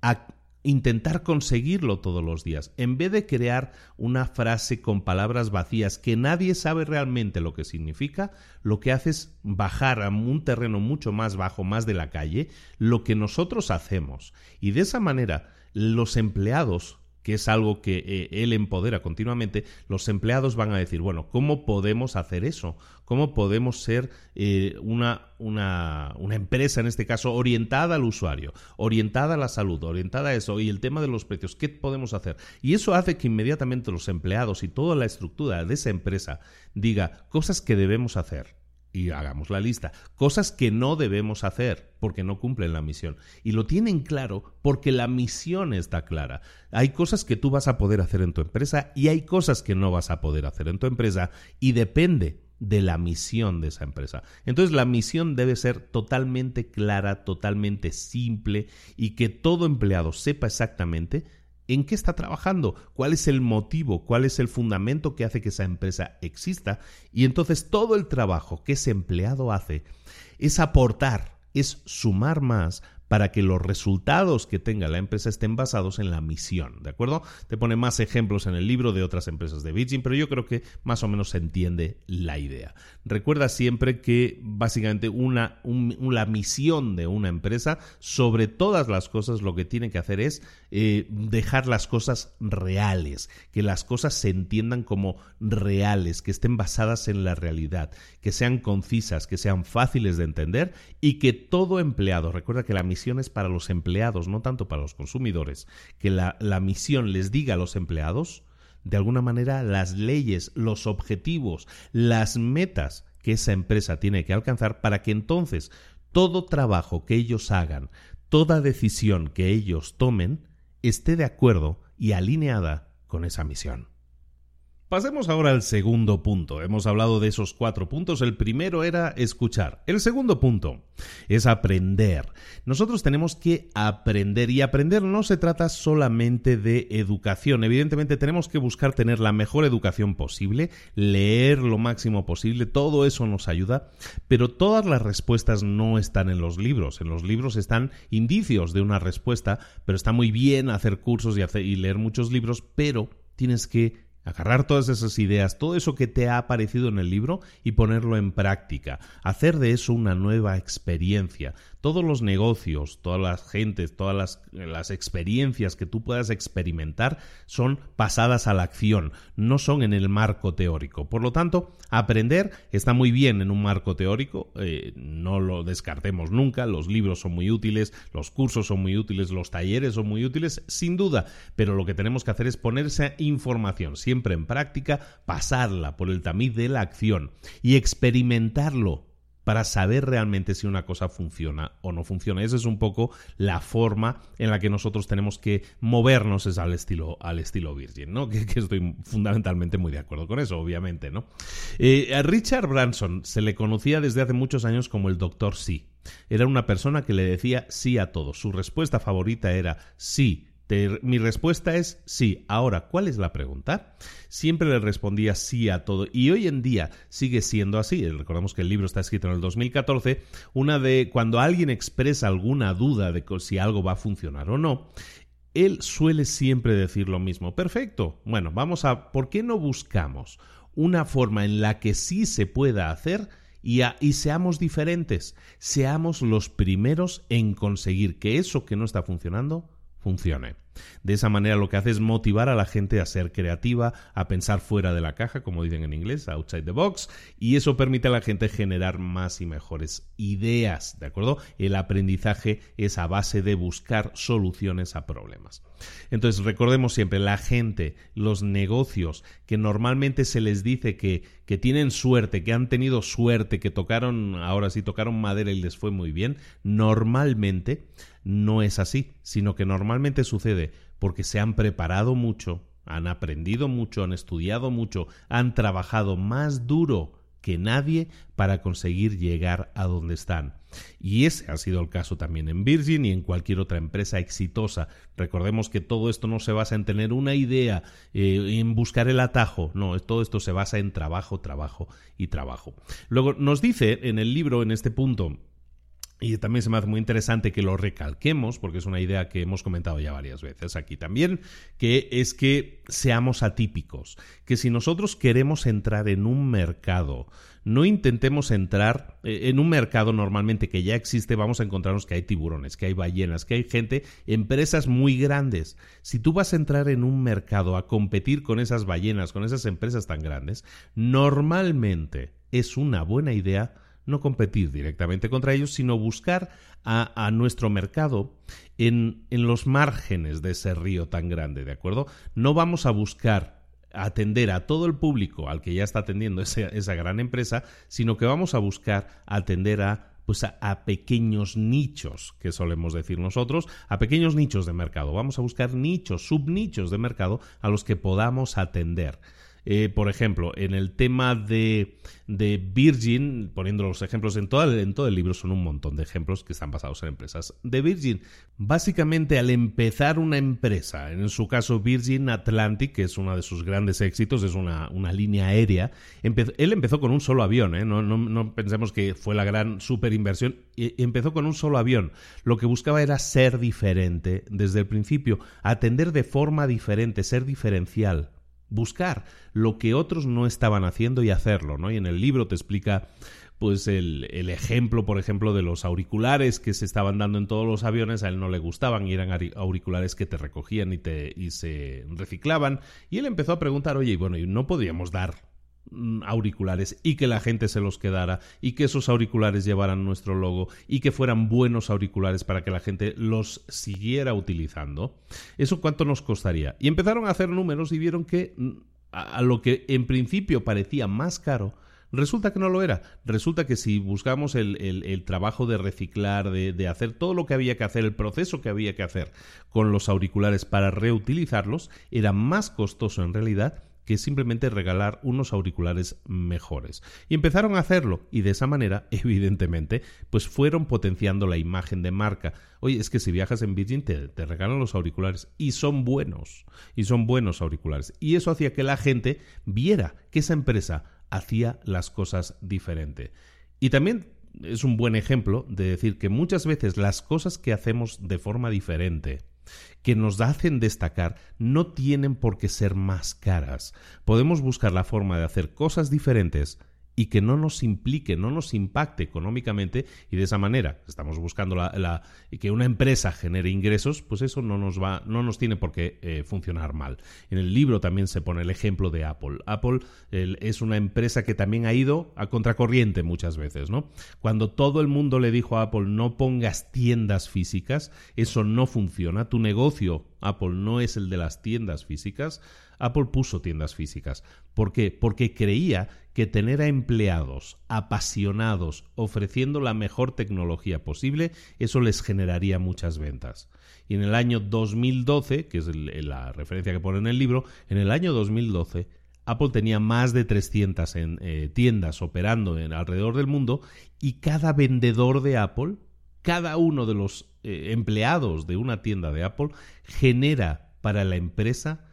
a intentar conseguirlo todos los días. En vez de crear una frase con palabras vacías que nadie sabe realmente lo que significa, lo que hace es bajar a un terreno mucho más bajo, más de la calle, lo que nosotros hacemos. Y de esa manera los empleados que es algo que eh, él empodera continuamente, los empleados van a decir, bueno, ¿cómo podemos hacer eso? ¿Cómo podemos ser eh, una, una, una, empresa, en este caso, orientada al usuario, orientada a la salud, orientada a eso y el tema de los precios? ¿Qué podemos hacer? Y eso hace que inmediatamente los empleados y toda la estructura de esa empresa diga cosas que debemos hacer y hagamos la lista. Cosas que no debemos hacer porque no cumplen la misión. Y lo tienen claro porque la misión está clara. Hay cosas que tú vas a poder hacer en tu empresa y hay cosas que no vas a poder hacer en tu empresa y depende de la misión de esa empresa. Entonces la misión debe ser totalmente clara, totalmente simple y que todo empleado sepa exactamente en qué está trabajando, cuál es el motivo, cuál es el fundamento que hace que esa empresa exista. Y entonces todo el trabajo que ese empleado hace es aportar, es sumar más para que los resultados que tenga la empresa estén basados en la misión, ¿de acuerdo? Te pone más ejemplos en el libro de otras empresas de Virgin, pero yo creo que más o menos se entiende la idea. Recuerda siempre que básicamente una, la misión de una empresa, sobre todas las cosas, lo que tiene que hacer es eh, dejar las cosas reales, que las cosas se entiendan como reales, que estén basadas en la realidad, que sean concisas, que sean fáciles de entender y que todo empleado, recuerda que la misión para los empleados, no tanto para los consumidores, que la, la misión les diga a los empleados, de alguna manera, las leyes, los objetivos, las metas que esa empresa tiene que alcanzar para que entonces todo trabajo que ellos hagan, toda decisión que ellos tomen, esté de acuerdo y alineada con esa misión. Pasemos ahora al segundo punto. Hemos hablado de esos cuatro puntos. El primero era escuchar. El segundo punto es aprender. Nosotros tenemos que aprender y aprender no se trata solamente de educación. Evidentemente tenemos que buscar tener la mejor educación posible, leer lo máximo posible, todo eso nos ayuda, pero todas las respuestas no están en los libros. En los libros están indicios de una respuesta, pero está muy bien hacer cursos y, y leer muchos libros, pero tienes que Agarrar todas esas ideas, todo eso que te ha aparecido en el libro y ponerlo en práctica. Hacer de eso una nueva experiencia todos los negocios, todas las gentes, todas las, experiencias que tú puedas experimentar son pasadas a la acción, no son en el marco teórico. Por lo tanto, aprender está muy bien en un marco teórico, eh, no lo descartemos nunca, los libros son muy útiles, los cursos son muy útiles, los talleres son muy útiles, sin duda, pero lo que tenemos que hacer es ponerse información siempre en práctica, pasarla por el tamiz de la acción y experimentarlo para saber realmente si una cosa funciona o no funciona. Esa es un poco la forma en la que nosotros tenemos que movernos es al estilo, al estilo Virgin, ¿no? Que, estoy fundamentalmente muy de acuerdo con eso, obviamente, ¿no? Eh, a Richard Branson se le conocía desde hace muchos años como el Doctor Sí. Era una persona que le decía sí a todo. Su respuesta favorita era sí mi respuesta es sí. Ahora, ¿cuál es la pregunta? Siempre le respondía sí a todo y hoy en día sigue siendo así. Recordemos que el libro está escrito en el 2014. Una de cuando alguien expresa alguna duda de si algo va a funcionar o no, él suele siempre decir lo mismo. Perfecto. Bueno, vamos a, ¿por qué no buscamos una forma en la que sí se pueda hacer? Y, y, seamos diferentes, seamos los primeros en conseguir que eso que no está funcionando funcione. De esa manera lo que hace es motivar a la gente a ser creativa, a pensar fuera de la caja, como dicen en inglés, outside the box, y eso permite a la gente generar más y mejores ideas, ¿de acuerdo? El aprendizaje es a base de buscar soluciones a problemas. Entonces, recordemos siempre, la gente, los negocios, que normalmente se les dice que, que tienen suerte, que han tenido suerte, que tocaron, ahora sí tocaron madera y les fue muy bien, normalmente no es así, sino que normalmente sucede porque se han preparado mucho, han aprendido mucho, han estudiado mucho, han trabajado más duro que nadie para conseguir llegar a donde están. Y ese ha sido el caso también en Virgin y en cualquier otra empresa exitosa. Recordemos que todo esto no se basa en tener una idea, eh, en buscar el atajo, no, todo esto se basa en trabajo, trabajo y trabajo. Luego nos dice en el libro, en este punto, y también se me hace muy interesante que lo recalquemos, porque es una idea que hemos comentado ya varias veces aquí también, que es que seamos atípicos, que si nosotros queremos entrar en un mercado, no intentemos entrar eh, en un mercado normalmente que ya existe, vamos a encontrarnos que hay tiburones, que hay ballenas, que hay gente, empresas muy grandes. Si tú vas a entrar en un mercado a competir con esas ballenas, con esas empresas tan grandes, normalmente es una buena idea no competir directamente contra ellos, sino buscar a, nuestro mercado en, en, los márgenes de ese río tan grande, ¿de acuerdo? No vamos a buscar atender a todo el público al que ya está atendiendo esa gran empresa, sino que vamos a buscar atender a pues a, pequeños nichos, que solemos decir nosotros, a pequeños nichos de mercado. Vamos a buscar nichos, subnichos de mercado a los que podamos atender. Eh, por ejemplo, en el tema de, de Virgin, poniendo los ejemplos en todo, el, en todo el libro, son un montón de ejemplos que están basados en empresas de Virgin. Básicamente, al empezar una empresa, en su caso Virgin Atlantic, que es uno de sus grandes éxitos, es una, una línea aérea, él empezó con un solo avión, ¿eh? no, no, no, pensemos que fue la gran super inversión, empezó con un solo avión. Lo que buscaba era ser diferente desde el principio, atender de forma diferente, ser diferencial buscar lo que otros no estaban haciendo y hacerlo, ¿no? Y en el libro te explica pues el, el, ejemplo, por ejemplo, de los auriculares que se estaban dando en todos los aviones, a él no le gustaban y eran auriculares que te recogían y, te, y se reciclaban. Y él empezó a preguntar, oye, bueno, ¿y no podríamos dar auriculares y que la gente se los quedara y que esos auriculares llevaran nuestro logo y que fueran buenos auriculares para que la gente los siguiera utilizando, ¿eso cuánto nos costaría? Y empezaron a hacer números y vieron que mm, a lo que en principio parecía más caro, Resulta que no lo era. Resulta que si buscamos el, el, trabajo de reciclar, de, de, hacer todo lo que había que hacer, el proceso que había que hacer con los auriculares para reutilizarlos, era más costoso en realidad que simplemente regalar unos auriculares mejores. Y empezaron a hacerlo y de esa manera, evidentemente, pues fueron potenciando la imagen de marca. Oye, es que si viajas en Virgin te, te regalan los auriculares y son buenos, y son buenos auriculares. Y eso hacía que la gente viera que esa empresa hacía las cosas diferente. Y también es un buen ejemplo de decir que muchas veces las cosas que hacemos de forma diferente, que nos hacen destacar, no tienen por qué ser más caras. Podemos buscar la forma de hacer cosas diferentes y que no nos implique, no nos impacte económicamente y de esa manera estamos buscando la, que una empresa genere ingresos, pues eso no nos va, no nos tiene por qué eh, funcionar mal. En el libro también se pone el ejemplo de Apple. Apple es una empresa que también ha ido a contracorriente muchas veces, ¿no? Cuando todo el mundo le dijo a Apple no pongas tiendas físicas, eso no funciona, tu negocio Apple no es el de las tiendas físicas, Apple puso tiendas físicas. ¿Por qué? Porque creía que tener a empleados apasionados ofreciendo la mejor tecnología posible, eso les generaría muchas ventas. Y en el año 2012, que es la referencia que pone en el libro, en el año 2012 Apple tenía más de 300 en, eh, tiendas operando en, alrededor del mundo y cada vendedor de Apple, cada uno de los eh, empleados de una tienda de Apple genera para la empresa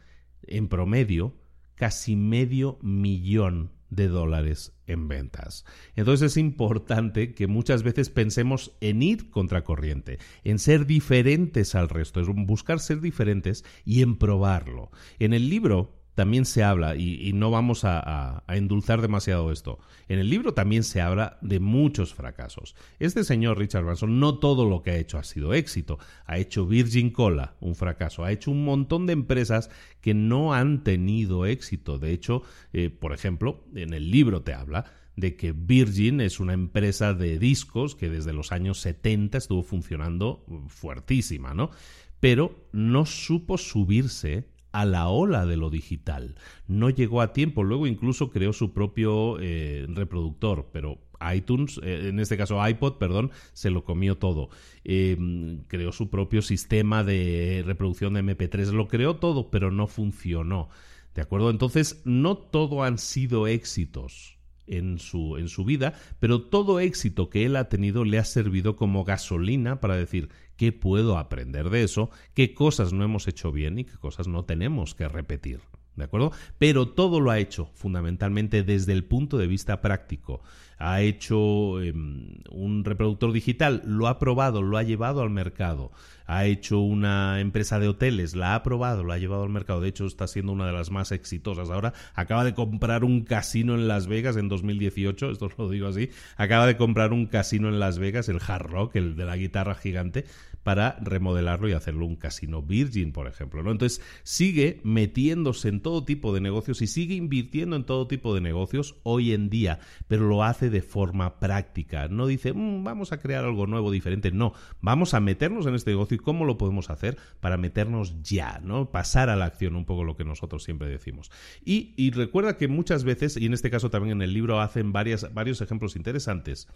en promedio casi medio millón de dólares en ventas. Entonces es importante que muchas veces pensemos en ir contracorriente, en ser diferentes al resto, en buscar ser diferentes y en probarlo. En el libro también se habla, y, no vamos a, endulzar demasiado esto, en el libro también se habla de muchos fracasos. Este señor Richard Branson no todo lo que ha hecho ha sido éxito. Ha hecho Virgin Cola un fracaso, ha hecho un montón de empresas que no han tenido éxito. De hecho, eh, por ejemplo, en el libro te habla de que Virgin es una empresa de discos que desde los años 70 estuvo funcionando fuertísima, ¿no? Pero no supo subirse a la ola de lo digital. No llegó a tiempo, luego incluso creó su propio eh, reproductor, pero iTunes, eh, en este caso iPod, perdón, se lo comió todo. Em, creó su propio sistema de reproducción de MP3, lo creó todo, pero no funcionó. ¿De acuerdo? Entonces, no todo han sido éxitos en su, en su vida, pero todo éxito que él ha tenido le ha servido como gasolina para decir, qué puedo aprender de eso, qué cosas no hemos hecho bien y qué cosas no tenemos que repetir. ¿De acuerdo? Pero todo lo ha hecho fundamentalmente desde el punto de vista práctico. Ha hecho em, un reproductor digital, lo ha probado, lo ha llevado al mercado. Ha hecho una empresa de hoteles, la ha probado, lo ha llevado al mercado. De hecho, está siendo una de las más exitosas. Ahora acaba de comprar un casino en Las Vegas en 2018, esto lo digo así. Acaba de comprar un casino en Las Vegas, el Hard Rock, el de la guitarra gigante para remodelarlo y hacerlo un casino Virgin, por ejemplo. ¿no? Entonces sigue metiéndose en todo tipo de negocios y sigue invirtiendo en todo tipo de negocios hoy en día, pero lo hace de forma práctica. No dice, mm, vamos a crear algo nuevo, diferente. No, vamos a meternos en este negocio y cómo lo podemos hacer para meternos ya, ¿no? Pasar a la acción, un poco lo que nosotros siempre decimos. Y, y recuerda que muchas veces, y en este caso también en el libro hacen varias, varios ejemplos interesantes,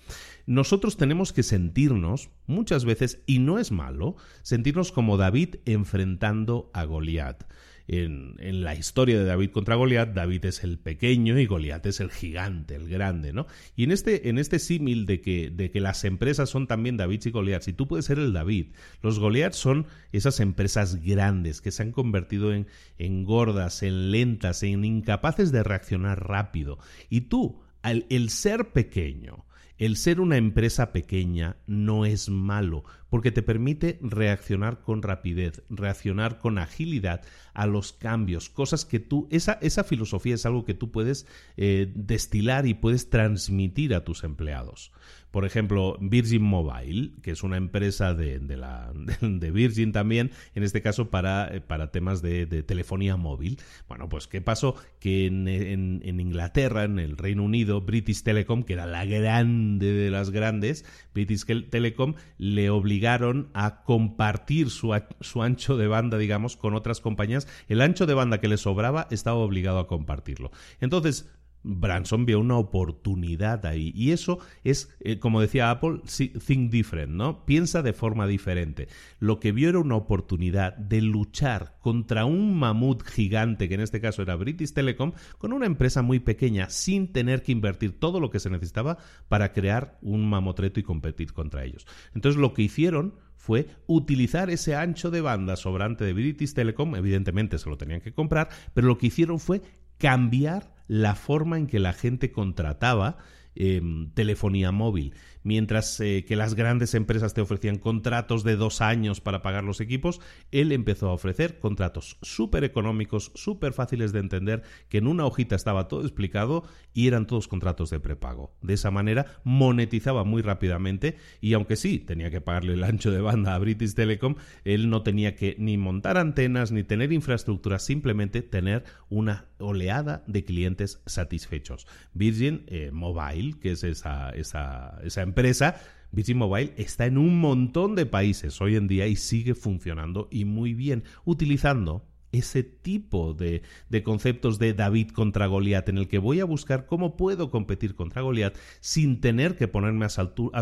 nosotros tenemos que sentirnos muchas veces, y no es malo sentirnos como David enfrentando a Goliat. En, la historia de David contra Goliat, David es el pequeño y Goliat es el gigante, el grande, ¿no? Y en este, en este símil de que, de que las empresas son también David y Goliat, si tú puedes ser el David, los Goliat son esas empresas grandes que se han convertido en, en gordas, en lentas, en incapaces de reaccionar rápido. Y tú, el ser pequeño, el ser una empresa pequeña no es malo, porque te permite reaccionar con rapidez, reaccionar con agilidad a los cambios, cosas que tú, esa, esa filosofía es algo que tú puedes eh, destilar y puedes transmitir a tus empleados. Por ejemplo, Virgin Mobile, que es una empresa de, la, de Virgin también, en este caso para, eh, para temas de, telefonía móvil. Bueno, pues ¿qué pasó? Que en, en, Inglaterra, en el Reino Unido, British Telecom, que era la grande de las grandes, British Telecom le obligaron a compartir su, su ancho de banda, digamos, con otras compañías. El ancho de banda que le sobraba estaba obligado a compartirlo. Entonces, Branson vio una oportunidad ahí. Y eso es, eh, como decía Apple, think different, ¿no? Piensa de forma diferente. Lo que vio era una oportunidad de luchar contra un mamut gigante, que en este caso era British Telecom, con una empresa muy pequeña, sin tener que invertir todo lo que se necesitaba para crear un mamotreto y competir contra ellos. Entonces lo que hicieron fue utilizar ese ancho de banda sobrante de British Telecom, evidentemente se lo tenían que comprar, pero lo que hicieron fue cambiar la forma en que la gente contrataba em, telefonía móvil mientras eh, que las grandes empresas te ofrecían contratos de dos años para pagar los equipos, él empezó a ofrecer contratos súper económicos, súper fáciles de entender, que en una hojita estaba todo explicado y eran todos contratos de prepago. De esa manera monetizaba muy rápidamente y aunque sí tenía que pagarle el ancho de banda a British Telecom, él no tenía que ni montar antenas ni tener infraestructura, simplemente tener una oleada de clientes satisfechos. Virgin eh, Mobile, que es esa, esa, esa empresa, empresa, Virgin Mobile está en un montón de países hoy en día y sigue funcionando y muy bien, utilizando ese tipo de, de, conceptos de David contra Goliat, en el que voy a buscar cómo puedo competir contra Goliat sin tener que ponerme a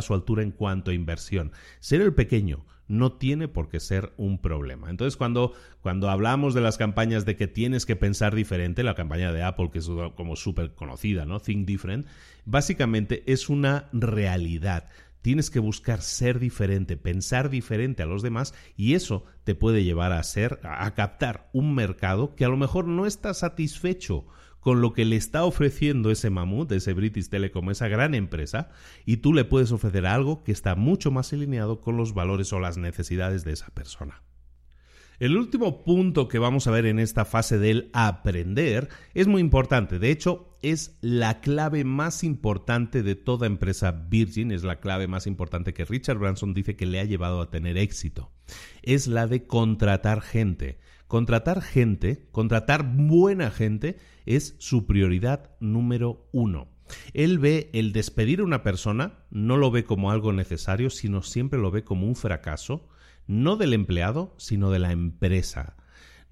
su altura en cuanto a inversión. Ser el pequeño no tiene por qué ser un problema. Entonces, cuando, cuando hablamos de las campañas de que tienes que pensar diferente, la campaña de Apple, que es como súper conocida, ¿no? Think Different, básicamente es una realidad. Tienes que buscar ser diferente, pensar diferente a los demás y eso te puede llevar a ser, a captar un mercado que a lo mejor no está satisfecho con lo que le está ofreciendo ese mamut, ese British Telecom, esa gran empresa, y tú le puedes ofrecer algo que está mucho más alineado con los valores o las necesidades de esa persona. El último punto que vamos a ver en esta fase del aprender es muy importante. De hecho, es la clave más importante de toda empresa Virgin, es la clave más importante que Richard Branson dice que le ha llevado a tener éxito. Es la de contratar gente. Contratar gente, contratar buena gente, es su prioridad número uno. Él ve el despedir a una persona, no lo ve como algo necesario, sino siempre lo ve como un fracaso, no del empleado, sino de la empresa.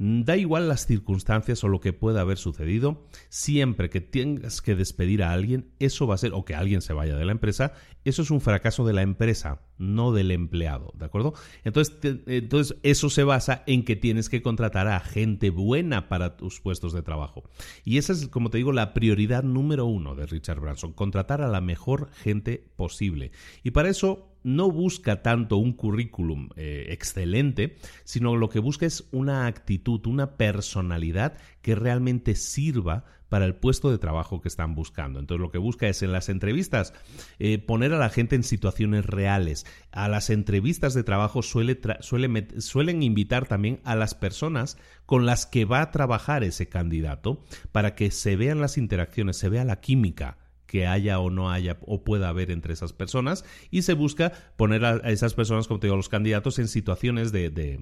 Da igual las circunstancias o lo que pueda haber sucedido, siempre que tengas que despedir a alguien, eso va a ser, o que alguien se vaya de la empresa, eso es un fracaso de la empresa, no del empleado, ¿de acuerdo? Entonces, entonces eso se basa en que tienes que contratar a gente buena para tus puestos de trabajo. Y esa es, como te digo, la prioridad número uno de Richard Branson, contratar a la mejor gente posible. Y para eso no busca tanto un currículum eh, excelente, sino lo que busca es una actitud, una personalidad que realmente sirva para el puesto de trabajo que están buscando. Entonces lo que busca es en las entrevistas eh, poner a la gente en situaciones reales. A las entrevistas de trabajo suele suelen invitar también a las personas con las que va a trabajar ese candidato para que se vean las interacciones, se vea la química que haya o no haya o pueda haber entre esas personas y se busca poner a, esas personas, como te digo, los candidatos en situaciones de, de,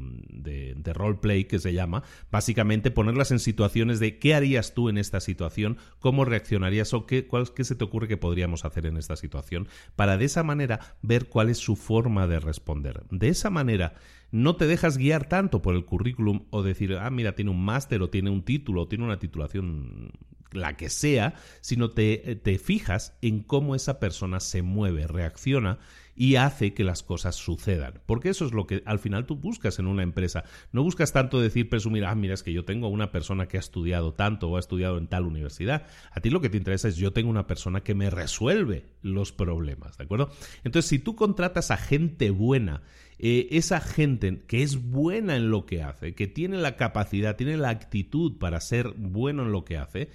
de, roleplay que se llama, básicamente ponerlas en situaciones de qué harías tú en esta situación, cómo reaccionarías o qué, cuál, qué se te ocurre que podríamos hacer en esta situación, para de esa manera ver cuál es su forma de responder. De esa manera no te dejas guiar tanto por el currículum o decir, ah, mira, tiene un máster o tiene un título o tiene una titulación la que sea, sino te, te fijas en cómo esa persona se mueve, reacciona y hace que las cosas sucedan. Porque eso es lo que al final tú buscas en una empresa. No buscas tanto decir, presumir, ah, mira, es que yo tengo una persona que ha estudiado tanto o ha estudiado en tal universidad. A ti lo que te interesa es yo tengo una persona que me resuelve los problemas, ¿de acuerdo? Entonces, si tú contratas a gente buena, eh, esa gente que es buena en lo que hace, que tiene la capacidad, tiene la actitud para ser bueno en lo que hace,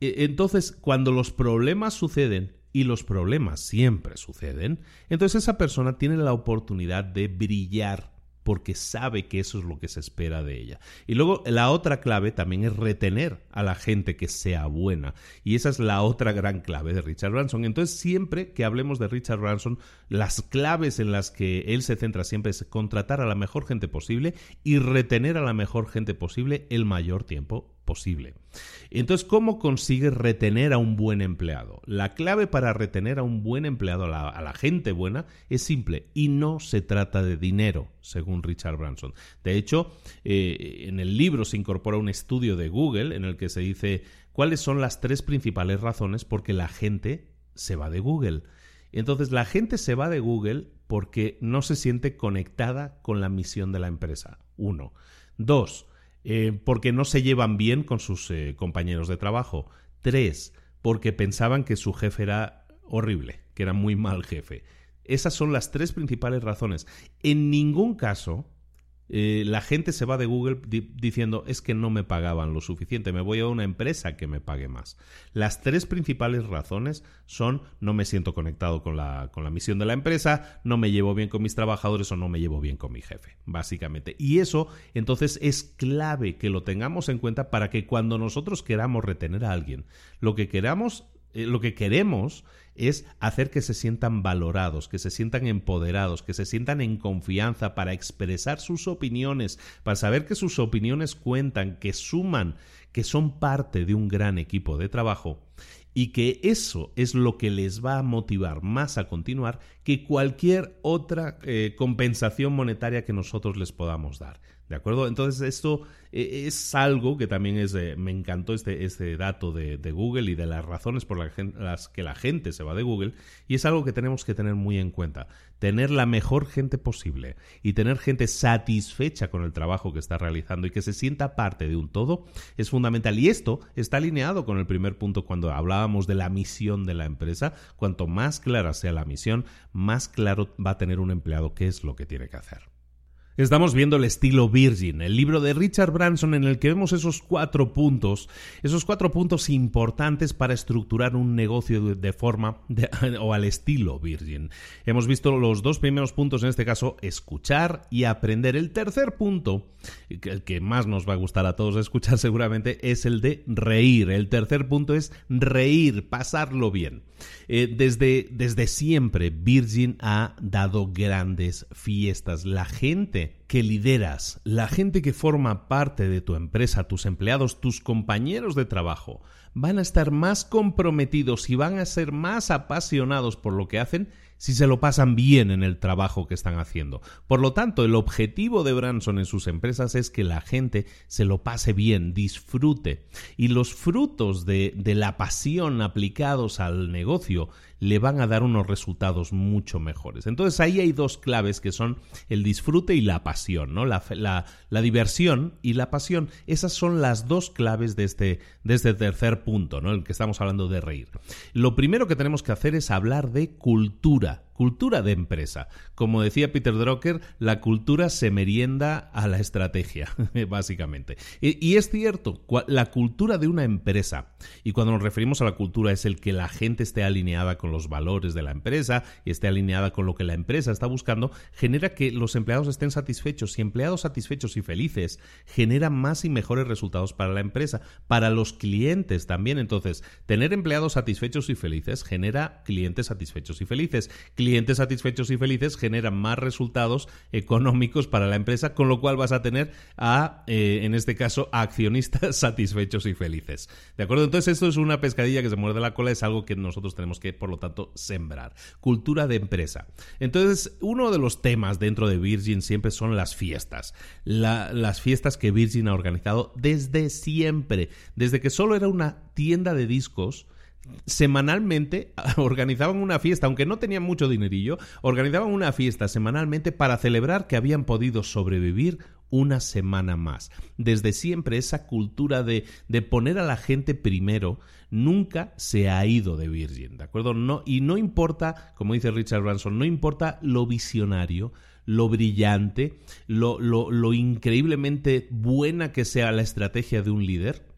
eh, entonces cuando los problemas suceden, y los problemas siempre suceden, entonces esa persona tiene la oportunidad de brillar porque sabe que eso es lo que se espera de ella. Y luego la otra clave también es retener a la gente que sea buena. Y esa es la otra gran clave de Richard Branson. Entonces siempre que hablemos de Richard Branson, las claves en las que él se centra siempre es contratar a la mejor gente posible y retener a la mejor gente posible el mayor tiempo posible. Entonces, ¿cómo consigues retener a un buen empleado? La clave para retener a un buen empleado, a la, gente buena, es simple y no se trata de dinero, según Richard Branson. De hecho, eh, en el libro se incorpora un estudio de Google en el que se dice cuáles son las tres principales razones por qué la gente se va de Google. Entonces, la gente se va de Google porque no se siente conectada con la misión de la empresa. Uno. Dos, eh, porque no se llevan bien con sus eh, compañeros de trabajo. Tres, porque pensaban que su jefe era horrible, que era muy mal jefe. Esas son las tres principales razones. En ningún caso eh, la gente se va de Google diciendo es que no me pagaban lo suficiente, me voy a una empresa que me pague más. Las tres principales razones son no me siento conectado con la, con la misión de la empresa, no me llevo bien con mis trabajadores o no me llevo bien con mi jefe, básicamente. Y eso entonces es clave que lo tengamos en cuenta para que cuando nosotros queramos retener a alguien, lo que queramos eh, lo que queremos es hacer que se sientan valorados, que se sientan empoderados, que se sientan en confianza para expresar sus opiniones, para saber que sus opiniones cuentan, que suman, que son parte de un gran equipo de trabajo y que eso es lo que les va a motivar más a continuar que cualquier otra eh, compensación monetaria que nosotros les podamos dar. ¿De acuerdo? Entonces esto eh, es algo que también es, me encantó este, este dato de, Google y de las razones por las que la gente se va de Google y es algo que tenemos que tener muy en cuenta. Tener la mejor gente posible y tener gente satisfecha con el trabajo que está realizando y que se sienta parte de un todo es fundamental. Y esto está alineado con el primer punto cuando hablábamos de la misión de la empresa. Cuanto más clara sea la misión, más claro va a tener un empleado qué es lo que tiene que hacer. Estamos viendo el estilo Virgin, el libro de Richard Branson en el que vemos esos cuatro puntos, esos cuatro puntos importantes para estructurar un negocio de, forma o al estilo Virgin. Hemos visto los dos primeros puntos, en este caso, escuchar y aprender. El tercer punto, el que más nos va a gustar a todos escuchar seguramente, es el de reír. El tercer punto es reír, pasarlo bien. Eh, desde, desde siempre Virgin ha dado grandes fiestas. La gente que lideras, la gente que forma parte de tu empresa, tus empleados, tus compañeros de trabajo, van a estar más comprometidos y van a ser más apasionados por lo que hacen si se lo pasan bien en el trabajo que están haciendo. Por lo tanto, el objetivo de Branson en sus empresas es que la gente se lo pase bien, disfrute. Y los frutos de, la pasión aplicados al negocio le van a dar unos resultados mucho mejores. Entonces ahí hay dos claves que son el disfrute y la pasión, ¿no? La, la, diversión y la pasión. Esas son las dos claves de este, de este tercer punto, ¿no? El que estamos hablando de reír. Lo primero que tenemos que hacer es hablar de cultura cultura de empresa. Como decía Peter Drucker, la cultura se merienda a la estrategia, básicamente. Y, es cierto, la cultura de una empresa, y cuando nos referimos a la cultura es el que la gente esté alineada con los valores de la empresa y esté alineada con lo que la empresa está buscando, genera que los empleados estén satisfechos y empleados satisfechos y felices generan más y mejores resultados para la empresa, para los clientes también. Entonces, tener empleados satisfechos y felices genera clientes satisfechos y felices satisfechos y felices generan más resultados económicos para la empresa, con lo cual vas a tener a, eh, en este caso, accionistas satisfechos y felices. ¿De acuerdo? Entonces esto es una pescadilla que se muerde la cola, es algo que nosotros tenemos que, por lo tanto, sembrar. Cultura de empresa. Entonces, uno de los temas dentro de Virgin siempre son las fiestas. las fiestas que Virgin ha organizado desde siempre, desde que solo era una tienda de discos, semanalmente organizaban una fiesta, aunque no tenían mucho dinerillo, organizaban una fiesta semanalmente para celebrar que habían podido sobrevivir una semana más. Desde siempre esa cultura de, de, poner a la gente primero nunca se ha ido de Virgin, ¿de acuerdo? No, y no importa, como dice Richard Branson, no importa lo visionario, lo brillante, lo, lo, lo increíblemente buena que sea la estrategia de un líder,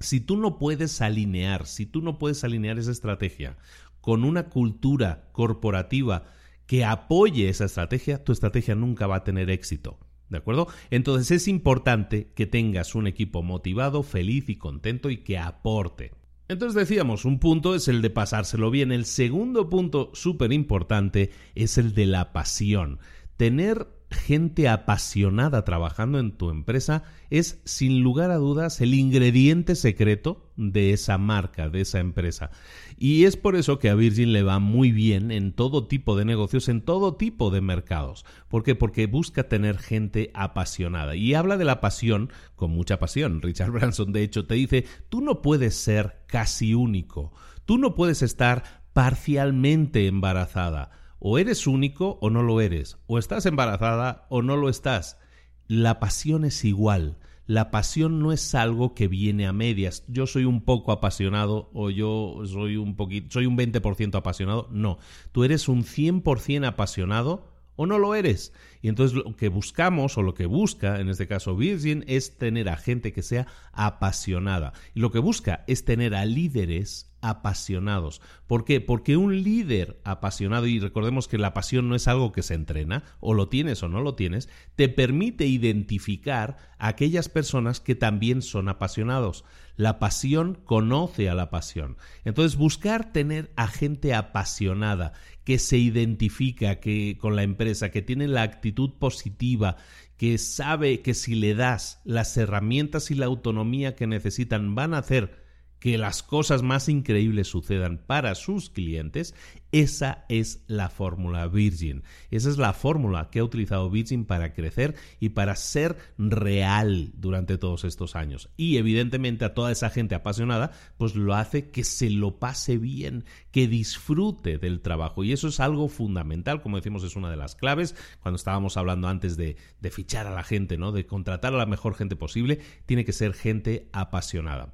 si tú no puedes alinear, si tú no puedes alinear esa estrategia con una cultura corporativa que apoye esa estrategia, tu estrategia nunca va a tener éxito. ¿De acuerdo? Entonces es importante que tengas un equipo motivado, feliz y contento y que aporte. Entonces decíamos, un punto es el de pasárselo bien. El segundo punto súper importante es el de la pasión. Tener gente apasionada trabajando en tu empresa es sin lugar a dudas el ingrediente secreto de esa marca, de esa empresa. Y es por eso que a Virgin le va muy bien en todo tipo de negocios, en todo tipo de mercados. ¿Por qué? Porque busca tener gente apasionada. Y habla de la pasión con mucha pasión. Richard Branson, de hecho, te dice, tú no puedes ser casi único, tú no puedes estar parcialmente embarazada o eres único o no lo eres. O estás embarazada o no lo estás. La pasión es igual. La pasión no es algo que viene a medias. Yo soy un poco apasionado o yo soy un poquito, soy un 20% apasionado. No, tú eres un 100% apasionado o no lo eres. Y entonces lo que buscamos o lo que busca, en este caso Virgin, es tener a gente que sea apasionada. Y lo que busca es tener a líderes apasionados. ¿Por qué? Porque un líder apasionado, y recordemos que la pasión no es algo que se entrena, o lo tienes o no lo tienes, te permite identificar a aquellas personas que también son apasionados. La pasión conoce a la pasión. Entonces, buscar tener a gente apasionada, que se identifica que, con la empresa, que tiene la actitud positiva, que sabe que si le das las herramientas y la autonomía que necesitan van a hacer que las cosas más increíbles sucedan para sus clientes, esa es la fórmula Virgin. Esa es la fórmula que ha utilizado Virgin para crecer y para ser real durante todos estos años. Y evidentemente a toda esa gente apasionada, pues lo hace que se lo pase bien, que disfrute del trabajo. Y eso es algo fundamental, como decimos, es una de las claves. Cuando estábamos hablando antes de, de fichar a la gente, ¿no? De contratar a la mejor gente posible, tiene que ser gente apasionada.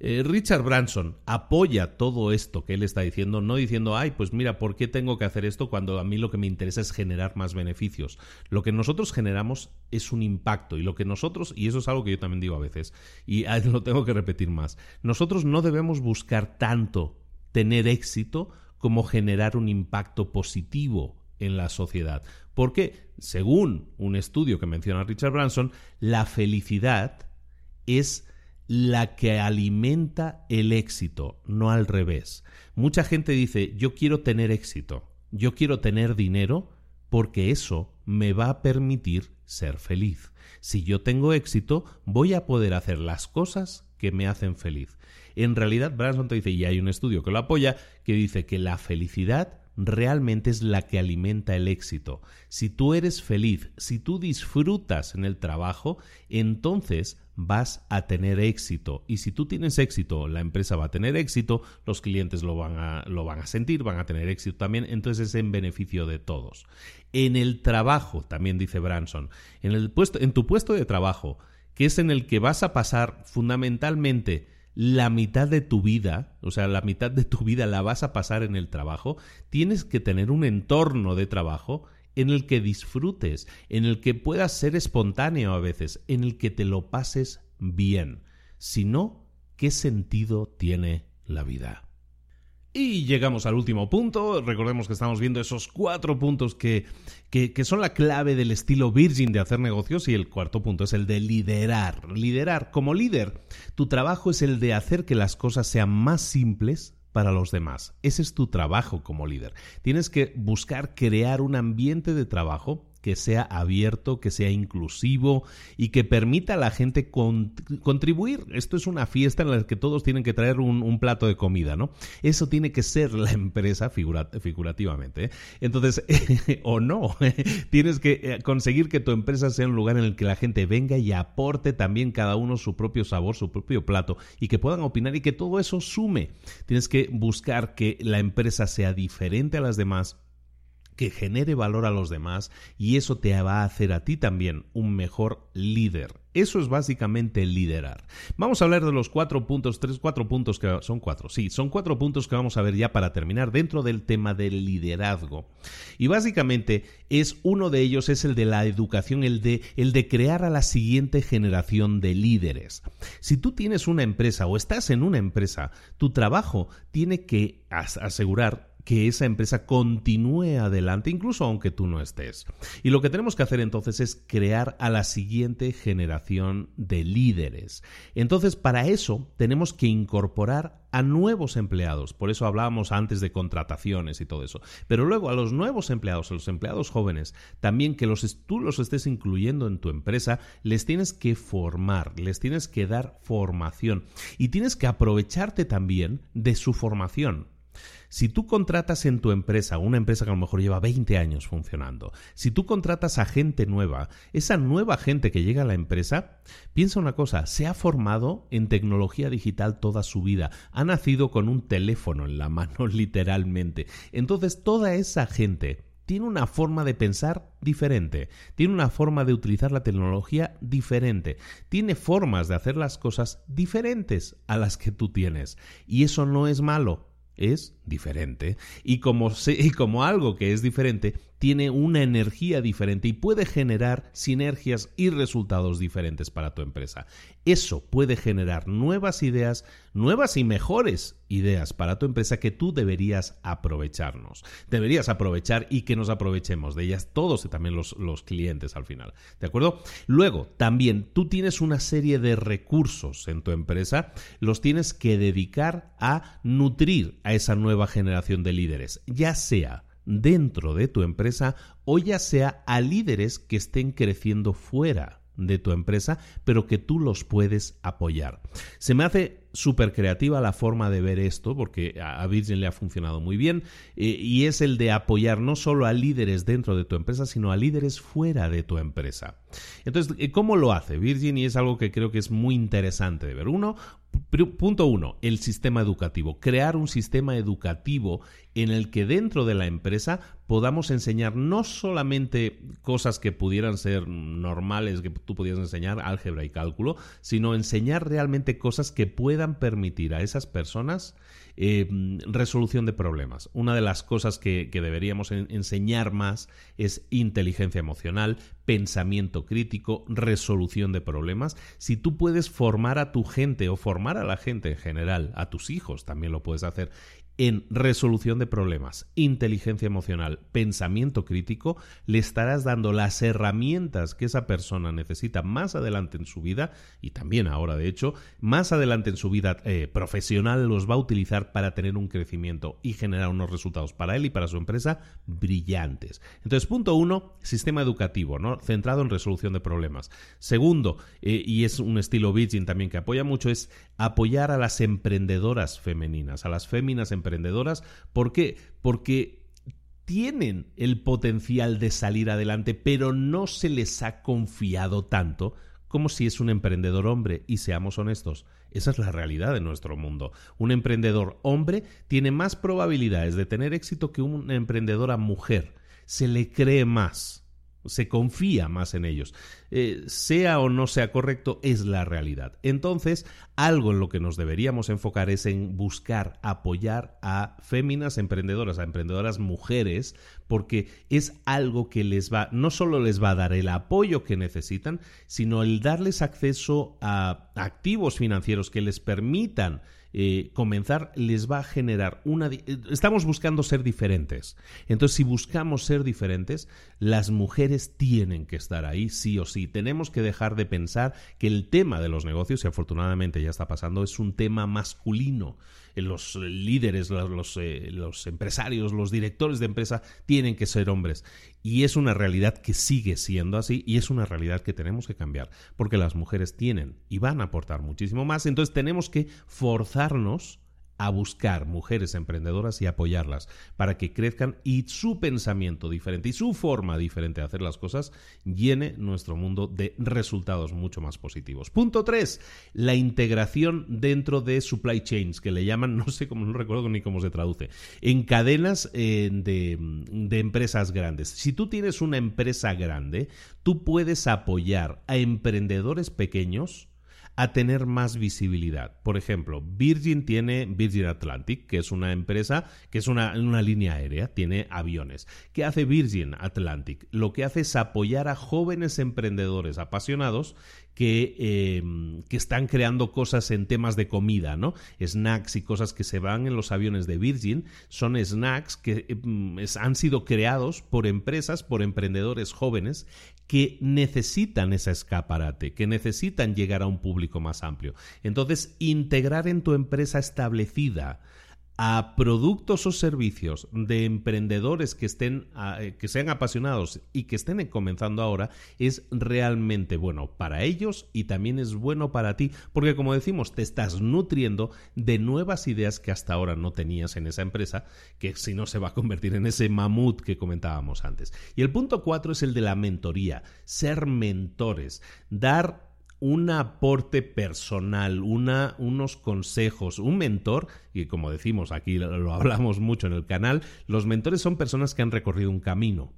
Eh, Richard Branson apoya todo esto que él está diciendo, no diciendo, ay, pues mira, ¿por qué tengo que hacer esto cuando a mí lo que me interesa es generar más beneficios? Lo que nosotros generamos es un impacto y lo que nosotros, y eso es algo que yo también digo a veces, y lo tengo que repetir más, nosotros no debemos buscar tanto tener éxito como generar un impacto positivo en la sociedad. Porque, según un estudio que menciona Richard Branson, la felicidad es la que alimenta el éxito, no al revés. Mucha gente dice, yo quiero tener éxito, yo quiero tener dinero, porque eso me va a permitir ser feliz. Si yo tengo éxito, voy a poder hacer las cosas que me hacen feliz. En realidad, Branson te dice, y hay un estudio que lo apoya, que dice que la felicidad realmente es la que alimenta el éxito. Si tú eres feliz, si tú disfrutas en el trabajo, entonces vas a tener éxito. Y si tú tienes éxito, la empresa va a tener éxito, los clientes lo van a, lo van a sentir, van a tener éxito también, entonces es en beneficio de todos. En el trabajo, también dice Branson, en, el puesto, en tu puesto de trabajo, que es en el que vas a pasar fundamentalmente la mitad de tu vida, o sea, la mitad de tu vida la vas a pasar en el trabajo, tienes que tener un entorno de trabajo en el que disfrutes, en el que puedas ser espontáneo a veces, en el que te lo pases bien. Si no, ¿qué sentido tiene la vida? Y llegamos al último punto. Recordemos que estamos viendo esos cuatro puntos que, que, son la clave del estilo Virgin de hacer negocios y el cuarto punto es el de liderar. Liderar. Como líder, tu trabajo es el de hacer que las cosas sean más simples para los demás. Ese es tu trabajo como líder. Tienes que buscar crear un ambiente de trabajo que sea abierto, que sea inclusivo y que permita a la gente contribuir. Esto es una fiesta en la que todos tienen que traer un, plato de comida, ¿no? Eso tiene que ser la empresa figurativamente. ¿eh? Entonces, o no, tienes que eh, conseguir que tu empresa sea un lugar en el que la gente venga y aporte también cada uno su propio sabor, su propio plato y que puedan opinar y que todo eso sume. Tienes que buscar que la empresa sea diferente a las demás que genere valor a los demás y eso te va a hacer a ti también un mejor líder. Eso es básicamente liderar. Vamos a hablar de los cuatro puntos, tres, cuatro puntos que son cuatro, sí, son cuatro puntos que vamos a ver ya para terminar dentro del tema del liderazgo. Y básicamente es uno de ellos es el de la educación, el de el de crear a la siguiente generación de líderes. Si tú tienes una empresa o estás en una empresa, tu trabajo tiene que asegurar que esa empresa continúe adelante, incluso aunque tú no estés. Y lo que tenemos que hacer entonces es crear a la siguiente generación de líderes. Entonces, para eso tenemos que incorporar a nuevos empleados. Por eso hablábamos antes de contrataciones y todo eso. Pero luego a los nuevos empleados, a los empleados jóvenes, también que los, tú los estés incluyendo en tu empresa, les tienes que formar, les tienes que dar formación y tienes que aprovecharte también de su formación. Si tú contratas en tu empresa, una empresa que a lo mejor lleva 20 años funcionando, si tú contratas a gente nueva, esa nueva gente que llega a la empresa, piensa una cosa, se ha formado en tecnología digital toda su vida, ha nacido con un teléfono en la mano literalmente. Entonces toda esa gente tiene una forma de pensar diferente, tiene una forma de utilizar la tecnología diferente, tiene formas de hacer las cosas diferentes a las que tú tienes. Y eso no es malo, es diferente. Y como, y como algo que es diferente, tiene una energía diferente y puede generar sinergias y resultados diferentes para tu empresa. Eso puede generar nuevas ideas, nuevas y mejores ideas para tu empresa que tú deberías aprovecharnos. Deberías aprovechar y que nos aprovechemos de ellas todos y también los, los clientes al final. ¿De acuerdo? Luego, también tú tienes una serie de recursos en tu empresa, los tienes que dedicar a nutrir a esa nueva generación de líderes, ya sea dentro de tu empresa o ya sea a líderes que estén creciendo fuera de tu empresa, pero que tú los puedes apoyar. Se me hace súper creativa la forma de ver esto, porque a Virgin le ha funcionado muy bien, eh, y es el de apoyar no solo a líderes dentro de tu empresa, sino a líderes fuera de tu empresa. Entonces, eh, ¿cómo lo hace Virgin? Y es algo que creo que es muy interesante de ver. Uno, Punto uno, el sistema educativo. Crear un sistema educativo en el que dentro de la empresa podamos enseñar no solamente cosas que pudieran ser normales, que tú pudieras enseñar, álgebra y cálculo, sino enseñar realmente cosas que puedan permitir a esas personas eh, resolución de problemas. Una de las cosas que, deberíamos enseñar más es inteligencia emocional, pensamiento crítico, resolución de problemas. Si tú puedes formar a tu gente o formar a la gente en general, a tus hijos también lo puedes hacer, en resolución de problemas, inteligencia emocional, pensamiento crítico, le estarás dando las herramientas que esa persona necesita más adelante en su vida, y también ahora de hecho, más adelante en su vida eh, profesional los va a utilizar para tener un crecimiento y generar unos resultados para él y para su empresa brillantes. Entonces, punto uno, sistema educativo, ¿no? Centrado en resolución de problemas. Segundo, eh, y es un estilo Virgin también que apoya mucho, es apoyar a las emprendedoras femeninas, a las féminas emprendedoras emprendedoras. ¿Por qué? Porque tienen el potencial de salir adelante, pero no se les ha confiado tanto como si es un emprendedor hombre. Y seamos honestos, esa es la realidad de nuestro mundo. Un emprendedor hombre tiene más probabilidades de tener éxito que una emprendedora mujer. Se le cree más se confía más en ellos. Eh, sea o no sea correcto, es la realidad. Entonces, algo en lo que nos deberíamos enfocar es en buscar apoyar a féminas emprendedoras, a emprendedoras mujeres, porque es algo que les va, no solo les va a dar el apoyo que necesitan, sino el darles acceso a activos financieros que les permitan eh, comenzar les va a generar una... Estamos buscando ser diferentes. Entonces, si buscamos ser diferentes, las mujeres tienen que estar ahí, sí o sí. Tenemos que dejar de pensar que el tema de los negocios, y afortunadamente ya está pasando, es un tema masculino. Eh, los líderes, los, eh, los empresarios, los directores de empresa tienen que ser hombres. Y es una realidad que sigue siendo así y es una realidad que tenemos que cambiar porque las mujeres tienen y van a aportar muchísimo más. Entonces tenemos que forzarnos a buscar mujeres emprendedoras y apoyarlas para que crezcan y su pensamiento diferente y su forma diferente de hacer las cosas llene nuestro mundo de resultados mucho más positivos. Punto 3. La integración dentro de supply chains, que le llaman, no sé cómo, no recuerdo ni cómo se traduce, en cadenas eh, de, de empresas grandes. Si tú tienes una empresa grande, tú puedes apoyar a emprendedores pequeños a tener más visibilidad. Por ejemplo, Virgin tiene Virgin Atlantic, que es una empresa, que es una, una línea aérea, tiene aviones. ¿Qué hace Virgin Atlantic? Lo que hace es apoyar a jóvenes emprendedores apasionados que, em, que, están creando cosas en temas de comida, ¿no? Snacks y cosas que se van en los aviones de Virgin son snacks que em, han sido creados por empresas, por emprendedores jóvenes que necesitan ese escaparate, que necesitan llegar a un público más amplio. Entonces, integrar en tu empresa establecida a productos o servicios de emprendedores que estén eh, que sean apasionados y que estén comenzando ahora es realmente bueno para ellos y también es bueno para ti porque como decimos te estás nutriendo de nuevas ideas que hasta ahora no tenías en esa empresa que si no se va a convertir en ese mamut que comentábamos antes. Y el punto cuatro es el de la mentoría ser mentores dar un aporte personal, una, unos consejos, un mentor, y como decimos aquí lo hablamos mucho en el canal, los mentores son personas que han recorrido un camino.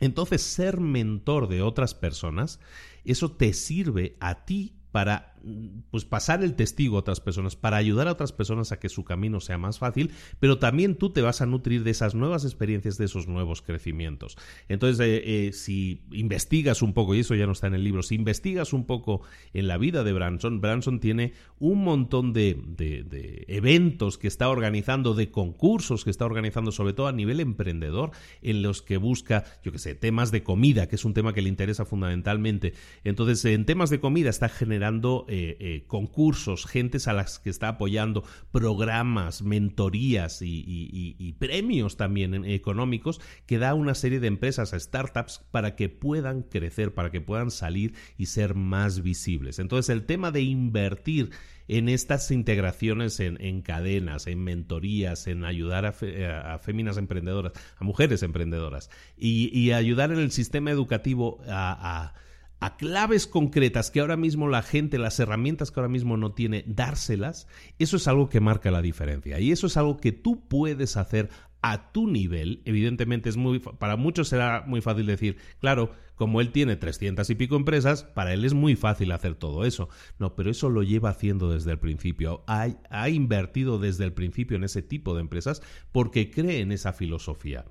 Entonces, ser mentor de otras personas, eso te sirve a ti para pues pasar el testigo a otras personas, para ayudar a otras personas a que su camino sea más fácil, pero también tú te vas a nutrir de esas nuevas experiencias, de esos nuevos crecimientos. Entonces, eh, eh, si investigas un poco, y eso ya no está en el libro, si investigas un poco en la vida de Branson, Branson tiene un montón de, de eventos que está organizando, de concursos que está organizando, sobre todo a nivel emprendedor, en los que busca, yo que sé, temas de comida, que es un tema que le interesa fundamentalmente. Entonces, en temas de comida está generando eh, eh, concursos, gentes a las que está apoyando, programas, mentorías y, premios también económicos que da una serie de empresas, a startups, para que puedan crecer, para que puedan salir y ser más visibles. Entonces el tema de invertir en estas integraciones en, cadenas, en mentorías, en ayudar a, féminas emprendedoras, a mujeres emprendedoras y, ayudar en el sistema educativo a claves concretas que ahora mismo la gente, las herramientas que ahora mismo no tiene, dárselas, eso es algo que marca la diferencia. Y eso es algo que tú puedes hacer a tu nivel. Evidentemente es muy, para muchos será muy fácil decir, claro, como él tiene 300 y pico empresas, para él es muy fácil hacer todo eso. No, pero eso lo lleva haciendo desde el principio. Ha, ha invertido desde el principio en ese tipo de empresas porque cree en esa filosofía.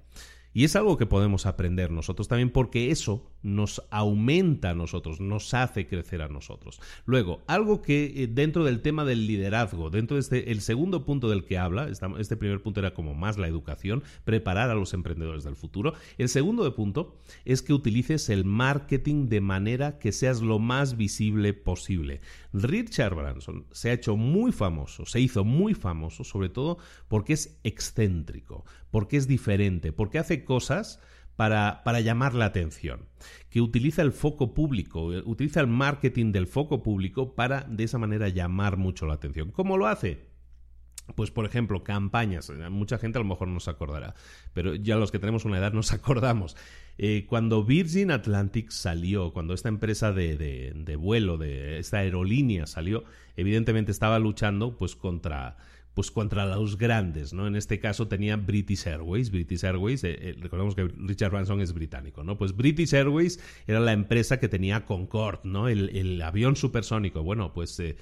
Y es algo que podemos aprender nosotros también porque eso nos aumenta a nosotros, nos hace crecer a nosotros. Luego, algo que eh, dentro del tema del liderazgo, dentro de este, el segundo punto del que habla, este primer punto era como más la educación, preparar a los emprendedores del futuro. El segundo punto es que utilices el marketing de manera que seas lo más visible posible. Richard Branson se ha hecho muy famoso, se hizo muy famoso, sobre todo porque es excéntrico, porque es diferente, porque hace cosas para, para, llamar la atención, que utiliza el foco público, eh, utiliza el marketing del foco público para de esa manera llamar mucho la atención. ¿Cómo lo hace? Pues, por ejemplo, campañas. Mucha gente a lo mejor no se acordará, pero ya los que tenemos una edad nos acordamos. Eh, cuando Virgin Atlantic salió, cuando esta empresa de, de, de vuelo, de esta aerolínea salió, evidentemente estaba luchando pues contra pues contra los grandes, ¿no? En este caso tenía British Airways. British Airways, eh, eh, recordemos que Richard Branson es británico, ¿no? Pues British Airways era la empresa que tenía Concorde, ¿no? El, avión supersónico. Bueno, pues, eh,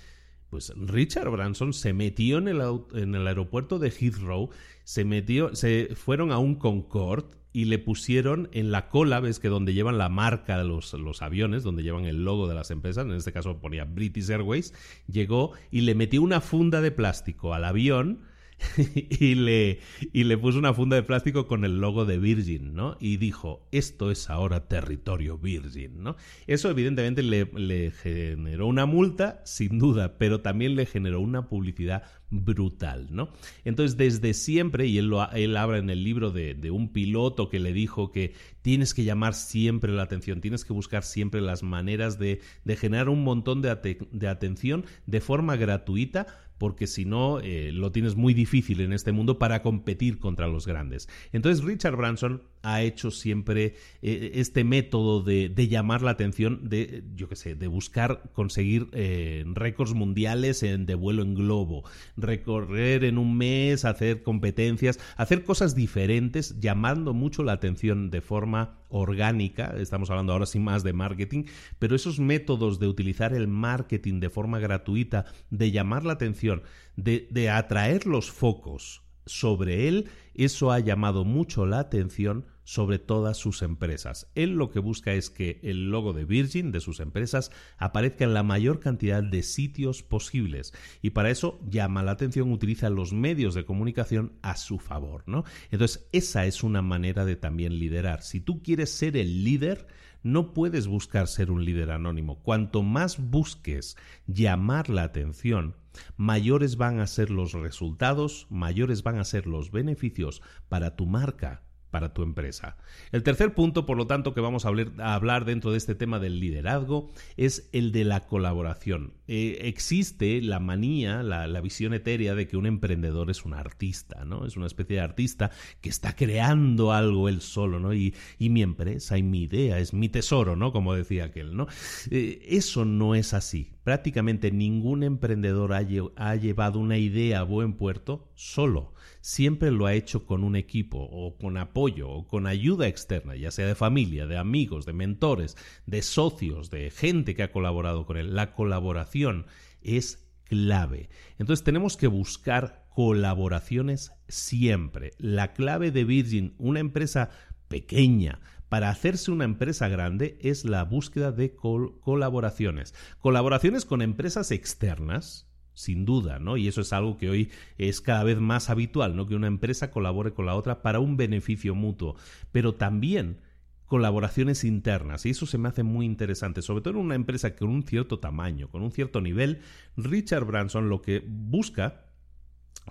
pues Richard Branson se metió en el, en el aeropuerto de Heathrow, se metió, se fueron a un Concorde y le pusieron en la cola, ves que donde llevan la marca de los, los, aviones, donde llevan el logo de las empresas, en este caso ponía British Airways, llegó y le metió una funda de plástico al avión y, le, y le puso una funda de plástico con el logo de Virgin, ¿no? Y dijo, esto es ahora territorio Virgin, ¿no? Eso evidentemente le, generó una multa, sin duda, pero también le generó una publicidad brutal, ¿no? Entonces, desde siempre, y él, lo, él habla en el libro de, de, un piloto que le dijo que tienes que llamar siempre la atención, tienes que buscar siempre las maneras de, de generar un montón de, de atención de forma gratuita porque si no eh, lo tienes muy difícil en este mundo para competir contra los grandes. Entonces Richard Branson ha hecho siempre eh, este método de, llamar la atención, de, yo qué sé, de buscar conseguir eh, récords mundiales de vuelo en globo, recorrer en un mes, hacer competencias, hacer cosas diferentes, llamando mucho la atención de forma orgánica, estamos hablando ahora sin más de marketing, pero esos métodos de utilizar el marketing de forma gratuita, de llamar la atención, de atraer los focos sobre él, eso ha llamado mucho la atención sobre todas sus empresas. Él lo que busca es que el logo de Virgin, de sus empresas, aparezca en la mayor cantidad de sitios posibles. Y para eso llama la atención, utiliza los medios de comunicación a su favor, ¿no? Entonces, esa es una manera de también liderar. Si tú quieres ser el líder, no puedes buscar ser un líder anónimo. Cuanto más busques llamar la atención, mayores van a ser los resultados, mayores van a ser los beneficios para tu marca para tu empresa. El tercer punto, por lo tanto, que vamos a hablar, dentro de este tema del liderazgo es el de la colaboración. Eh, existe la manía, la, visión etérea de que un emprendedor es un artista, ¿no? Es una especie de artista que está creando algo él solo, ¿no? Y, mi empresa y mi idea es mi tesoro, ¿no? Como decía aquel, ¿no? Eh, eso no es así. Prácticamente ningún emprendedor ha llevado una idea a buen puerto solo siempre lo ha hecho con un equipo o con apoyo o con ayuda externa, ya sea de familia, de amigos, de mentores, de socios, de gente que ha colaborado con él. La colaboración es clave. Entonces tenemos que buscar colaboraciones siempre. La clave de Virgin, una empresa pequeña, para hacerse una empresa grande es la búsqueda de colaboraciones. Colaboraciones con empresas externas, sin duda, ¿no? Y eso es algo que hoy es cada vez más habitual, ¿no? Que una empresa colabore con la otra para un beneficio mutuo, pero también colaboraciones internas y eso se me hace muy interesante, sobre todo en una empresa con un cierto tamaño, con un cierto nivel. Richard Branson lo que busca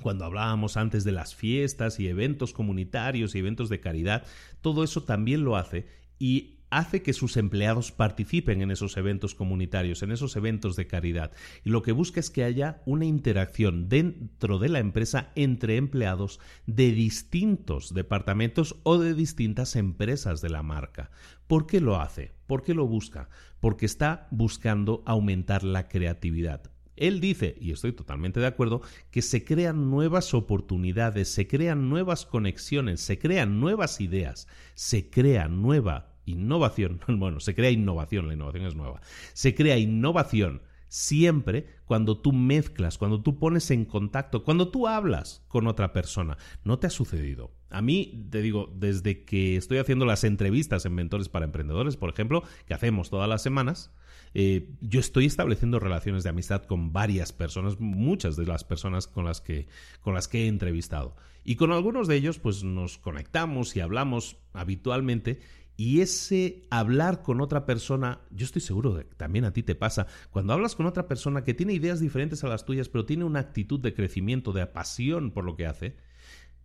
cuando hablábamos antes de las fiestas y eventos comunitarios y eventos de caridad, todo eso también lo hace y hace que sus empleados participen en esos eventos comunitarios, en esos eventos de caridad. Y lo que busca es que haya una interacción dentro de la empresa entre empleados de distintos departamentos o de distintas empresas de la marca. ¿Por qué lo hace? ¿Por qué lo busca? Porque está buscando aumentar la creatividad. Él dice, y estoy totalmente de acuerdo, que se crean nuevas oportunidades, se crean nuevas conexiones, se crean nuevas ideas, se crea nueva innovación, bueno, se crea innovación, la innovación es nueva, se crea innovación siempre cuando tú mezclas, cuando tú pones en contacto, cuando tú hablas con otra persona. ¿No te ha sucedido? A mí, te digo, desde que estoy haciendo las entrevistas en Mentores para Emprendedores, por ejemplo, que hacemos todas las semanas, eh, yo estoy estableciendo relaciones de amistad con varias personas, muchas de las personas con las que, con las que he entrevistado. Y con algunos de ellos, pues nos conectamos y hablamos habitualmente y ese hablar con otra persona, yo estoy seguro de que también a ti te pasa, cuando hablas con otra persona que tiene ideas diferentes a las tuyas, pero tiene una actitud de crecimiento, de pasión por lo que hace,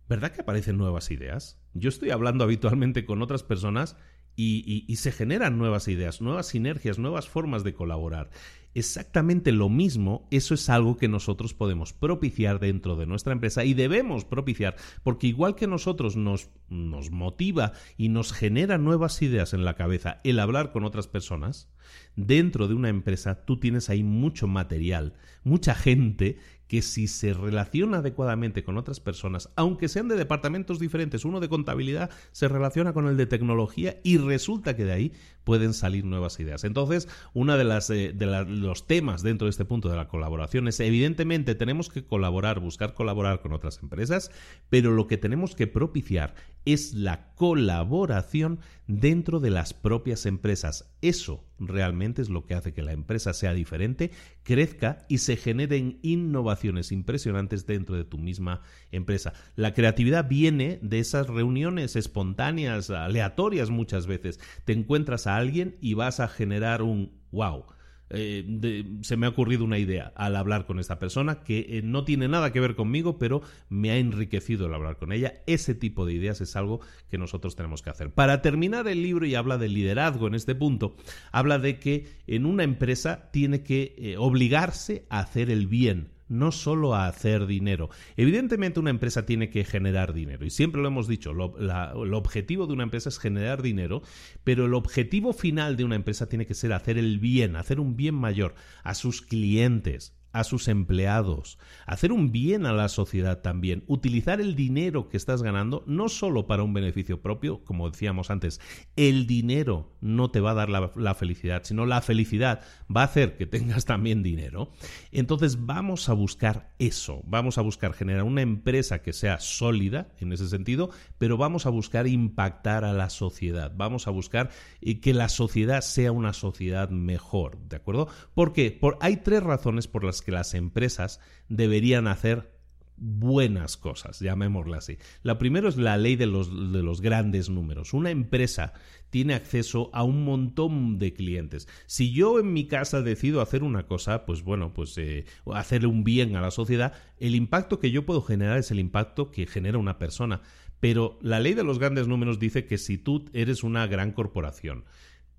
¿verdad que aparecen nuevas ideas? Yo estoy hablando habitualmente con otras personas y, y, se generan nuevas ideas, nuevas sinergias, nuevas formas de colaborar exactamente lo mismo, eso es algo que nosotros podemos propiciar dentro de nuestra empresa y debemos propiciar, porque igual que nosotros nos, nos motiva y nos genera nuevas ideas en la cabeza el hablar con otras personas, dentro de una empresa tú tienes ahí mucho material, mucha gente que si se relaciona adecuadamente con otras personas, aunque sean de departamentos diferentes, uno de contabilidad se relaciona con el de tecnología y resulta que de ahí pueden salir nuevas ideas. Entonces, uno de, las, eh, de los temas dentro de este punto de la colaboración es, evidentemente, tenemos que colaborar, buscar colaborar con otras empresas, pero lo que tenemos que propiciar es la colaboración dentro de las propias empresas. Eso realmente es lo que hace que la empresa sea diferente, crezca y se generen innovaciones impresionantes dentro de tu misma empresa. La creatividad viene de esas reuniones espontáneas, aleatorias muchas veces. Te encuentras a alguien y vas a generar un wow eh, se me ha ocurrido una idea al hablar con esta persona que eh, no tiene nada que ver conmigo, pero me ha enriquecido el hablar con ella. Ese tipo de ideas es algo que nosotros tenemos que hacer. Para terminar el libro y habla de liderazgo en este punto, habla de que en una empresa tiene que eh, obligarse a hacer el bien no solo a hacer dinero. Evidentemente una empresa tiene que generar dinero y siempre lo hemos dicho, lo, el objetivo de una empresa es generar dinero, pero el objetivo final de una empresa tiene que ser hacer el bien, hacer un bien mayor a sus clientes, a sus empleados, hacer un bien a la sociedad también, utilizar el dinero que estás ganando no solo para un beneficio propio, como decíamos antes, el dinero no te va a dar la, felicidad, sino la felicidad va a hacer que tengas también dinero. Entonces vamos a buscar eso, vamos a buscar generar una empresa que sea sólida en ese sentido, pero vamos a buscar impactar a la sociedad, vamos a buscar eh, que la sociedad sea una sociedad mejor, ¿de acuerdo? Porque por, hay tres razones por las que las empresas deberían hacer buenas cosas, llamémosla así. La primera es la ley de los, de los, grandes números. Una empresa tiene acceso a un montón de clientes. Si yo en mi casa decido hacer una cosa, pues bueno, pues eh, hacerle un bien a la sociedad, el impacto que yo puedo generar es el impacto que genera una persona. Pero la ley de los grandes números dice que si tú eres una gran corporación,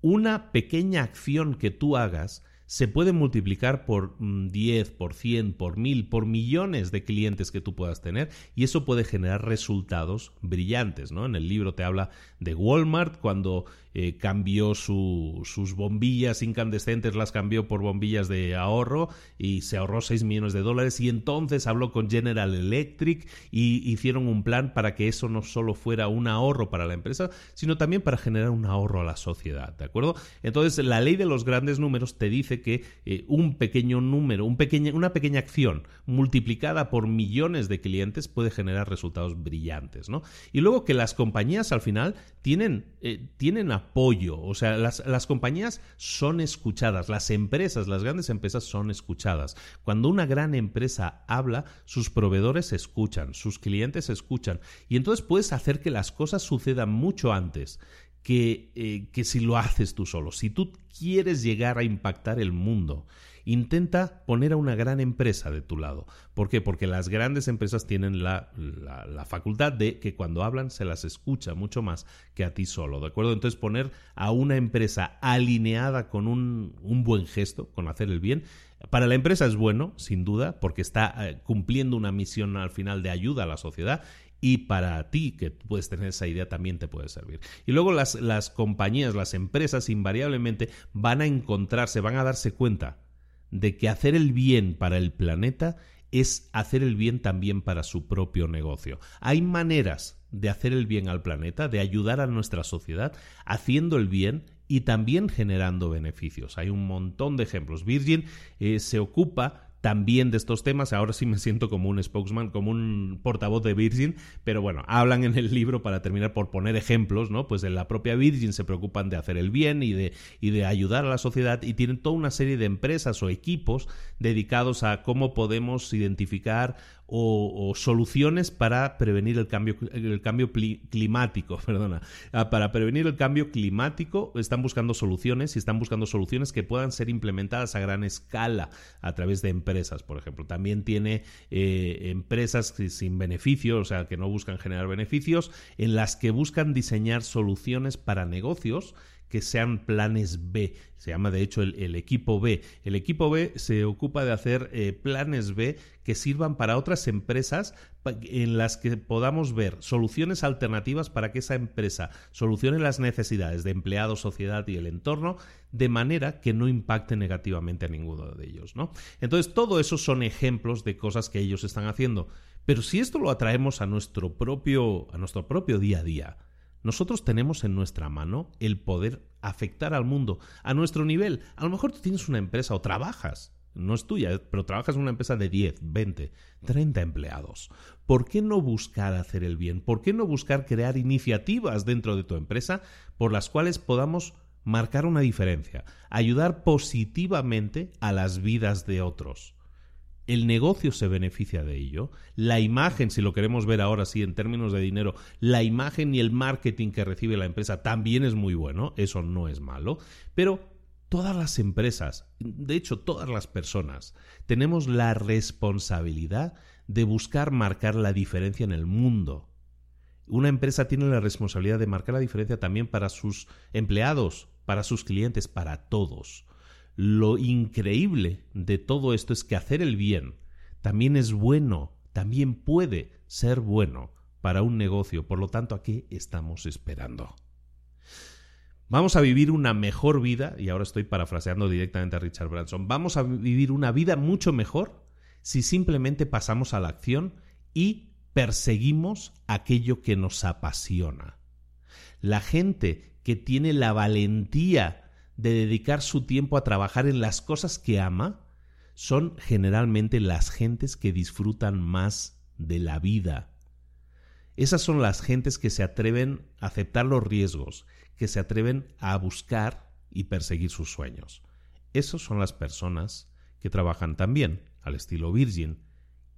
una pequeña acción que tú hagas se puede multiplicar por 10, mm, por 100, por 1000, por millones de clientes que tú puedas tener y eso puede generar resultados brillantes. ¿no? En el libro te habla de Walmart cuando eh, cambió sus bombillas incandescentes, las cambió por bombillas de ahorro y se ahorró 6 millones de dólares y entonces habló con General Electric y hicieron un plan para que eso no solo fuera un ahorro para la empresa, sino también para generar un ahorro a la sociedad, ¿de acuerdo? Entonces la ley de los grandes números te dice que eh, un pequeño número, un una pequeña acción multiplicada por millones de clientes puede generar resultados brillantes, ¿no? Y luego que las compañías al final tienen, eh, tienen apoyo, o sea, las, las compañías son escuchadas, las empresas, las grandes empresas son escuchadas. Cuando una gran empresa habla, sus proveedores escuchan, sus clientes escuchan, y entonces puedes hacer que las cosas sucedan mucho antes que, eh, que si lo haces tú solo. Si tú quieres llegar a impactar el mundo, intenta poner a una gran empresa de tu lado. ¿Por qué? Porque las grandes empresas tienen la, la, facultad de que cuando hablan se las escucha mucho más que a ti solo, ¿de acuerdo? Entonces poner a una empresa alineada con un, un buen gesto, con hacer el bien, para la empresa es bueno, sin duda, porque está eh, cumpliendo una misión al final de ayuda a la sociedad y para ti que puedes tener esa idea también te puede servir. Y luego las, las compañías, las empresas invariablemente van a encontrarse, van a darse cuenta de que hacer el bien para el planeta es hacer el bien también para su propio negocio. Hay maneras de hacer el bien al planeta, de ayudar a nuestra sociedad, haciendo el bien y también generando beneficios. Hay un montón de ejemplos. Virgin eh, se ocupa también de estos temas. Ahora sí me siento como un spokesman, como un portavoz de Virgin, pero bueno, hablan en el libro para terminar por poner ejemplos, ¿no? Pues en la propia Virgin se preocupan de hacer el bien y de, y de ayudar a la sociedad y tienen toda una serie de empresas o equipos dedicados a cómo podemos identificar o, soluciones para prevenir el cambio, el cambio climático, perdona, ah, para prevenir el cambio climático están buscando soluciones y están buscando soluciones que puedan ser implementadas a gran escala a través de empresas, por ejemplo. También tiene eh, empresas sin beneficios, o sea, que no buscan generar beneficios, en las que buscan diseñar soluciones para negocios que sean planes B. Se llama de hecho el, equipo B. El equipo B se ocupa de hacer eh, planes B que sirvan para otras empresas en las que podamos ver soluciones alternativas para que esa empresa solucione las necesidades de empleados, sociedad y el entorno de manera que no impacte negativamente a ninguno de ellos. ¿no? Entonces, todo eso son ejemplos de cosas que ellos están haciendo. Pero si esto lo atraemos a nuestro propio, a nuestro propio día a día, nosotros tenemos en nuestra mano el poder afectar al mundo a nuestro nivel. A lo mejor tú tienes una empresa o trabajas, no es tuya, pero trabajas en una empresa de 10, 20, 30 empleados. ¿Por qué no buscar hacer el bien? ¿Por qué no buscar crear iniciativas dentro de tu empresa por las cuales podamos marcar una diferencia, ayudar positivamente a las vidas de otros? El negocio se beneficia de ello, la imagen, si lo queremos ver ahora sí en términos de dinero, la imagen y el marketing que recibe la empresa también es muy bueno, eso no es malo, pero todas las empresas, de hecho todas las personas, tenemos la responsabilidad de buscar marcar la diferencia en el mundo. Una empresa tiene la responsabilidad de marcar la diferencia también para sus empleados, para sus clientes, para todos. Lo increíble de todo esto es que hacer el bien también es bueno, también puede ser bueno para un negocio. Por lo tanto, ¿a qué estamos esperando? Vamos a vivir una mejor vida, y ahora estoy parafraseando directamente a Richard Branson, vamos a vivir una vida mucho mejor si simplemente pasamos a la acción y perseguimos aquello que nos apasiona. La gente que tiene la valentía de dedicar su tiempo a trabajar en las cosas que ama son generalmente las gentes que disfrutan más de la vida. Esas son las gentes que se atreven a aceptar los riesgos, que se atreven a buscar y perseguir sus sueños. Esas son las personas que trabajan también al estilo Virgin.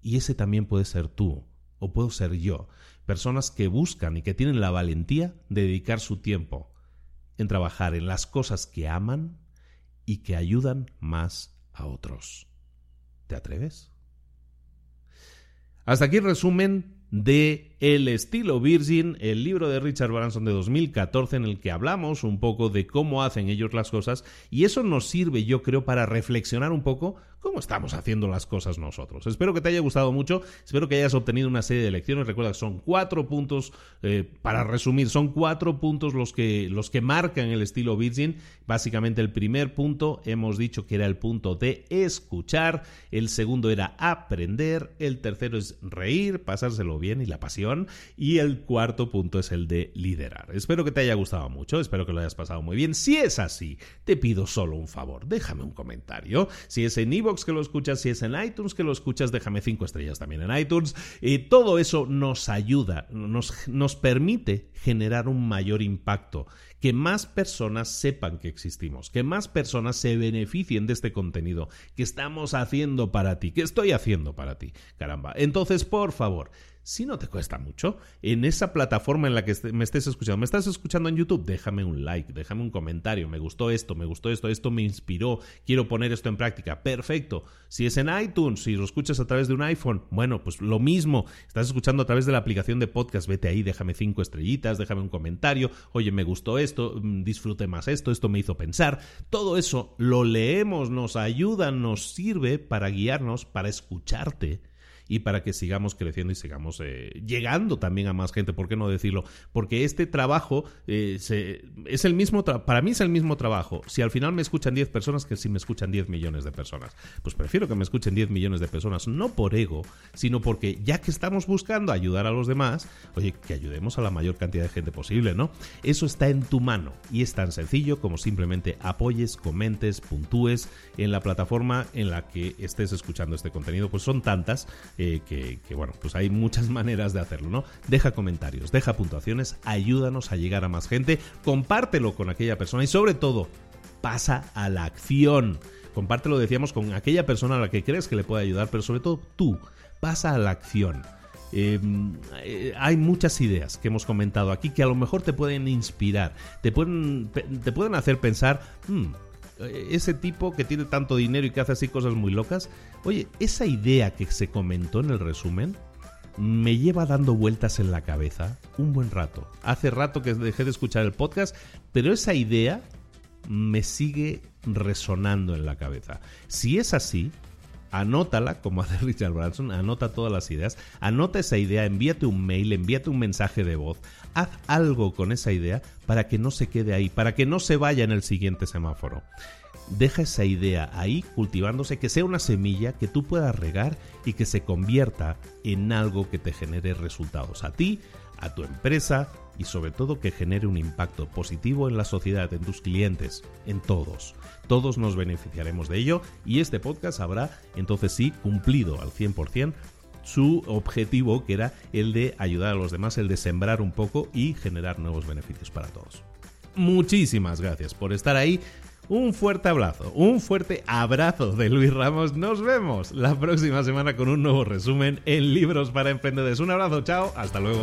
Y ese también puede ser tú, o puedo ser yo. Personas que buscan y que tienen la valentía de dedicar su tiempo en trabajar en las cosas que aman y que ayudan más a otros. ¿Te atreves? Hasta aquí el resumen de El estilo Virgin, el libro de Richard Branson de 2014 en el que hablamos un poco de cómo hacen ellos las cosas y eso nos sirve yo creo para reflexionar un poco cómo estamos haciendo las cosas nosotros. Espero que te haya gustado mucho, espero que hayas obtenido una serie de lecciones. Recuerda que son cuatro puntos, eh, para resumir, son cuatro puntos los que, los que marcan el estilo Virgin. Básicamente el primer punto hemos dicho que era el punto de escuchar, el segundo era aprender, el tercero es reír, pasárselo bien y la pasión, y el cuarto punto es el de liderar. Espero que te haya gustado mucho, espero que lo hayas pasado muy bien. Si es así, te pido solo un favor, déjame un comentario. Si es en que lo escuchas, si es en iTunes que lo escuchas, déjame cinco estrellas también en iTunes. Y todo eso nos ayuda, nos, nos permite generar un mayor impacto, que más personas sepan que existimos, que más personas se beneficien de este contenido que estamos haciendo para ti, que estoy haciendo para ti. Caramba. Entonces, por favor, si no te cuesta mucho, en esa plataforma en la que me estés escuchando, me estás escuchando en YouTube, déjame un like, déjame un comentario, me gustó esto, me gustó esto, esto me inspiró, quiero poner esto en práctica, perfecto. Si es en iTunes, si lo escuchas a través de un iPhone, bueno, pues lo mismo, estás escuchando a través de la aplicación de podcast, vete ahí, déjame cinco estrellitas, déjame un comentario, oye, me gustó esto, mm, disfrute más esto, esto me hizo pensar, todo eso lo leemos, nos ayuda, nos sirve para guiarnos, para escucharte y para que sigamos creciendo y sigamos eh, llegando también a más gente, ¿por qué no decirlo? Porque este trabajo eh, es el mismo, para mí es el mismo trabajo. Si al final me escuchan 10 personas que si me escuchan 10 millones de personas, pues prefiero que me escuchen 10 millones de personas, no por ego, sino porque ya que estamos buscando ayudar a los demás, oye, que ayudemos a la mayor cantidad de gente posible, ¿no? Eso está en tu mano y es tan sencillo como simplemente apoyes, comentes, puntúes en la plataforma en la que estés escuchando este contenido, pues son tantas eh, que, bueno, pues hay muchas maneras de hacerlo, ¿no? Deja comentarios, deja puntuaciones, ayúdanos a llegar a más gente, compártelo con aquella persona y sobre todo, pasa a la acción. Compártelo, decíamos, con aquella persona a la que crees que le puede ayudar, pero sobre todo tú, pasa a la acción. Em, eh, hay muchas ideas que hemos comentado aquí que a lo mejor te pueden inspirar, te pueden, te pueden hacer pensar, hmm, eh, ese tipo que tiene tanto dinero y que hace así cosas muy locas, oye, esa idea que se comentó en el resumen me lleva dando vueltas en la cabeza un buen rato. Hace rato que dejé de escuchar el podcast, pero esa idea me sigue resonando en la cabeza. Si es así, anótala, como hace Richard Branson, anota todas las ideas, anota esa idea, envíate un mail, envíate un mensaje de voz, haz algo con esa idea para que no se quede ahí, para que no se vaya en el siguiente semáforo. Deja esa idea ahí cultivándose, que sea una semilla que tú puedas regar y que se convierta en algo que te genere resultados a ti, a tu empresa y sobre todo que genere un impacto positivo en la sociedad, en tus clientes, en todos. Todos nos beneficiaremos de ello y este podcast habrá entonces sí cumplido al 100% su objetivo que era el de ayudar a los demás, el de sembrar un poco y generar nuevos beneficios para todos. Muchísimas gracias por estar ahí. Un fuerte abrazo, un fuerte abrazo de Luis Ramos. Nos vemos la próxima semana con un nuevo resumen en Libros para Emprendedores. Un abrazo, chao, hasta luego.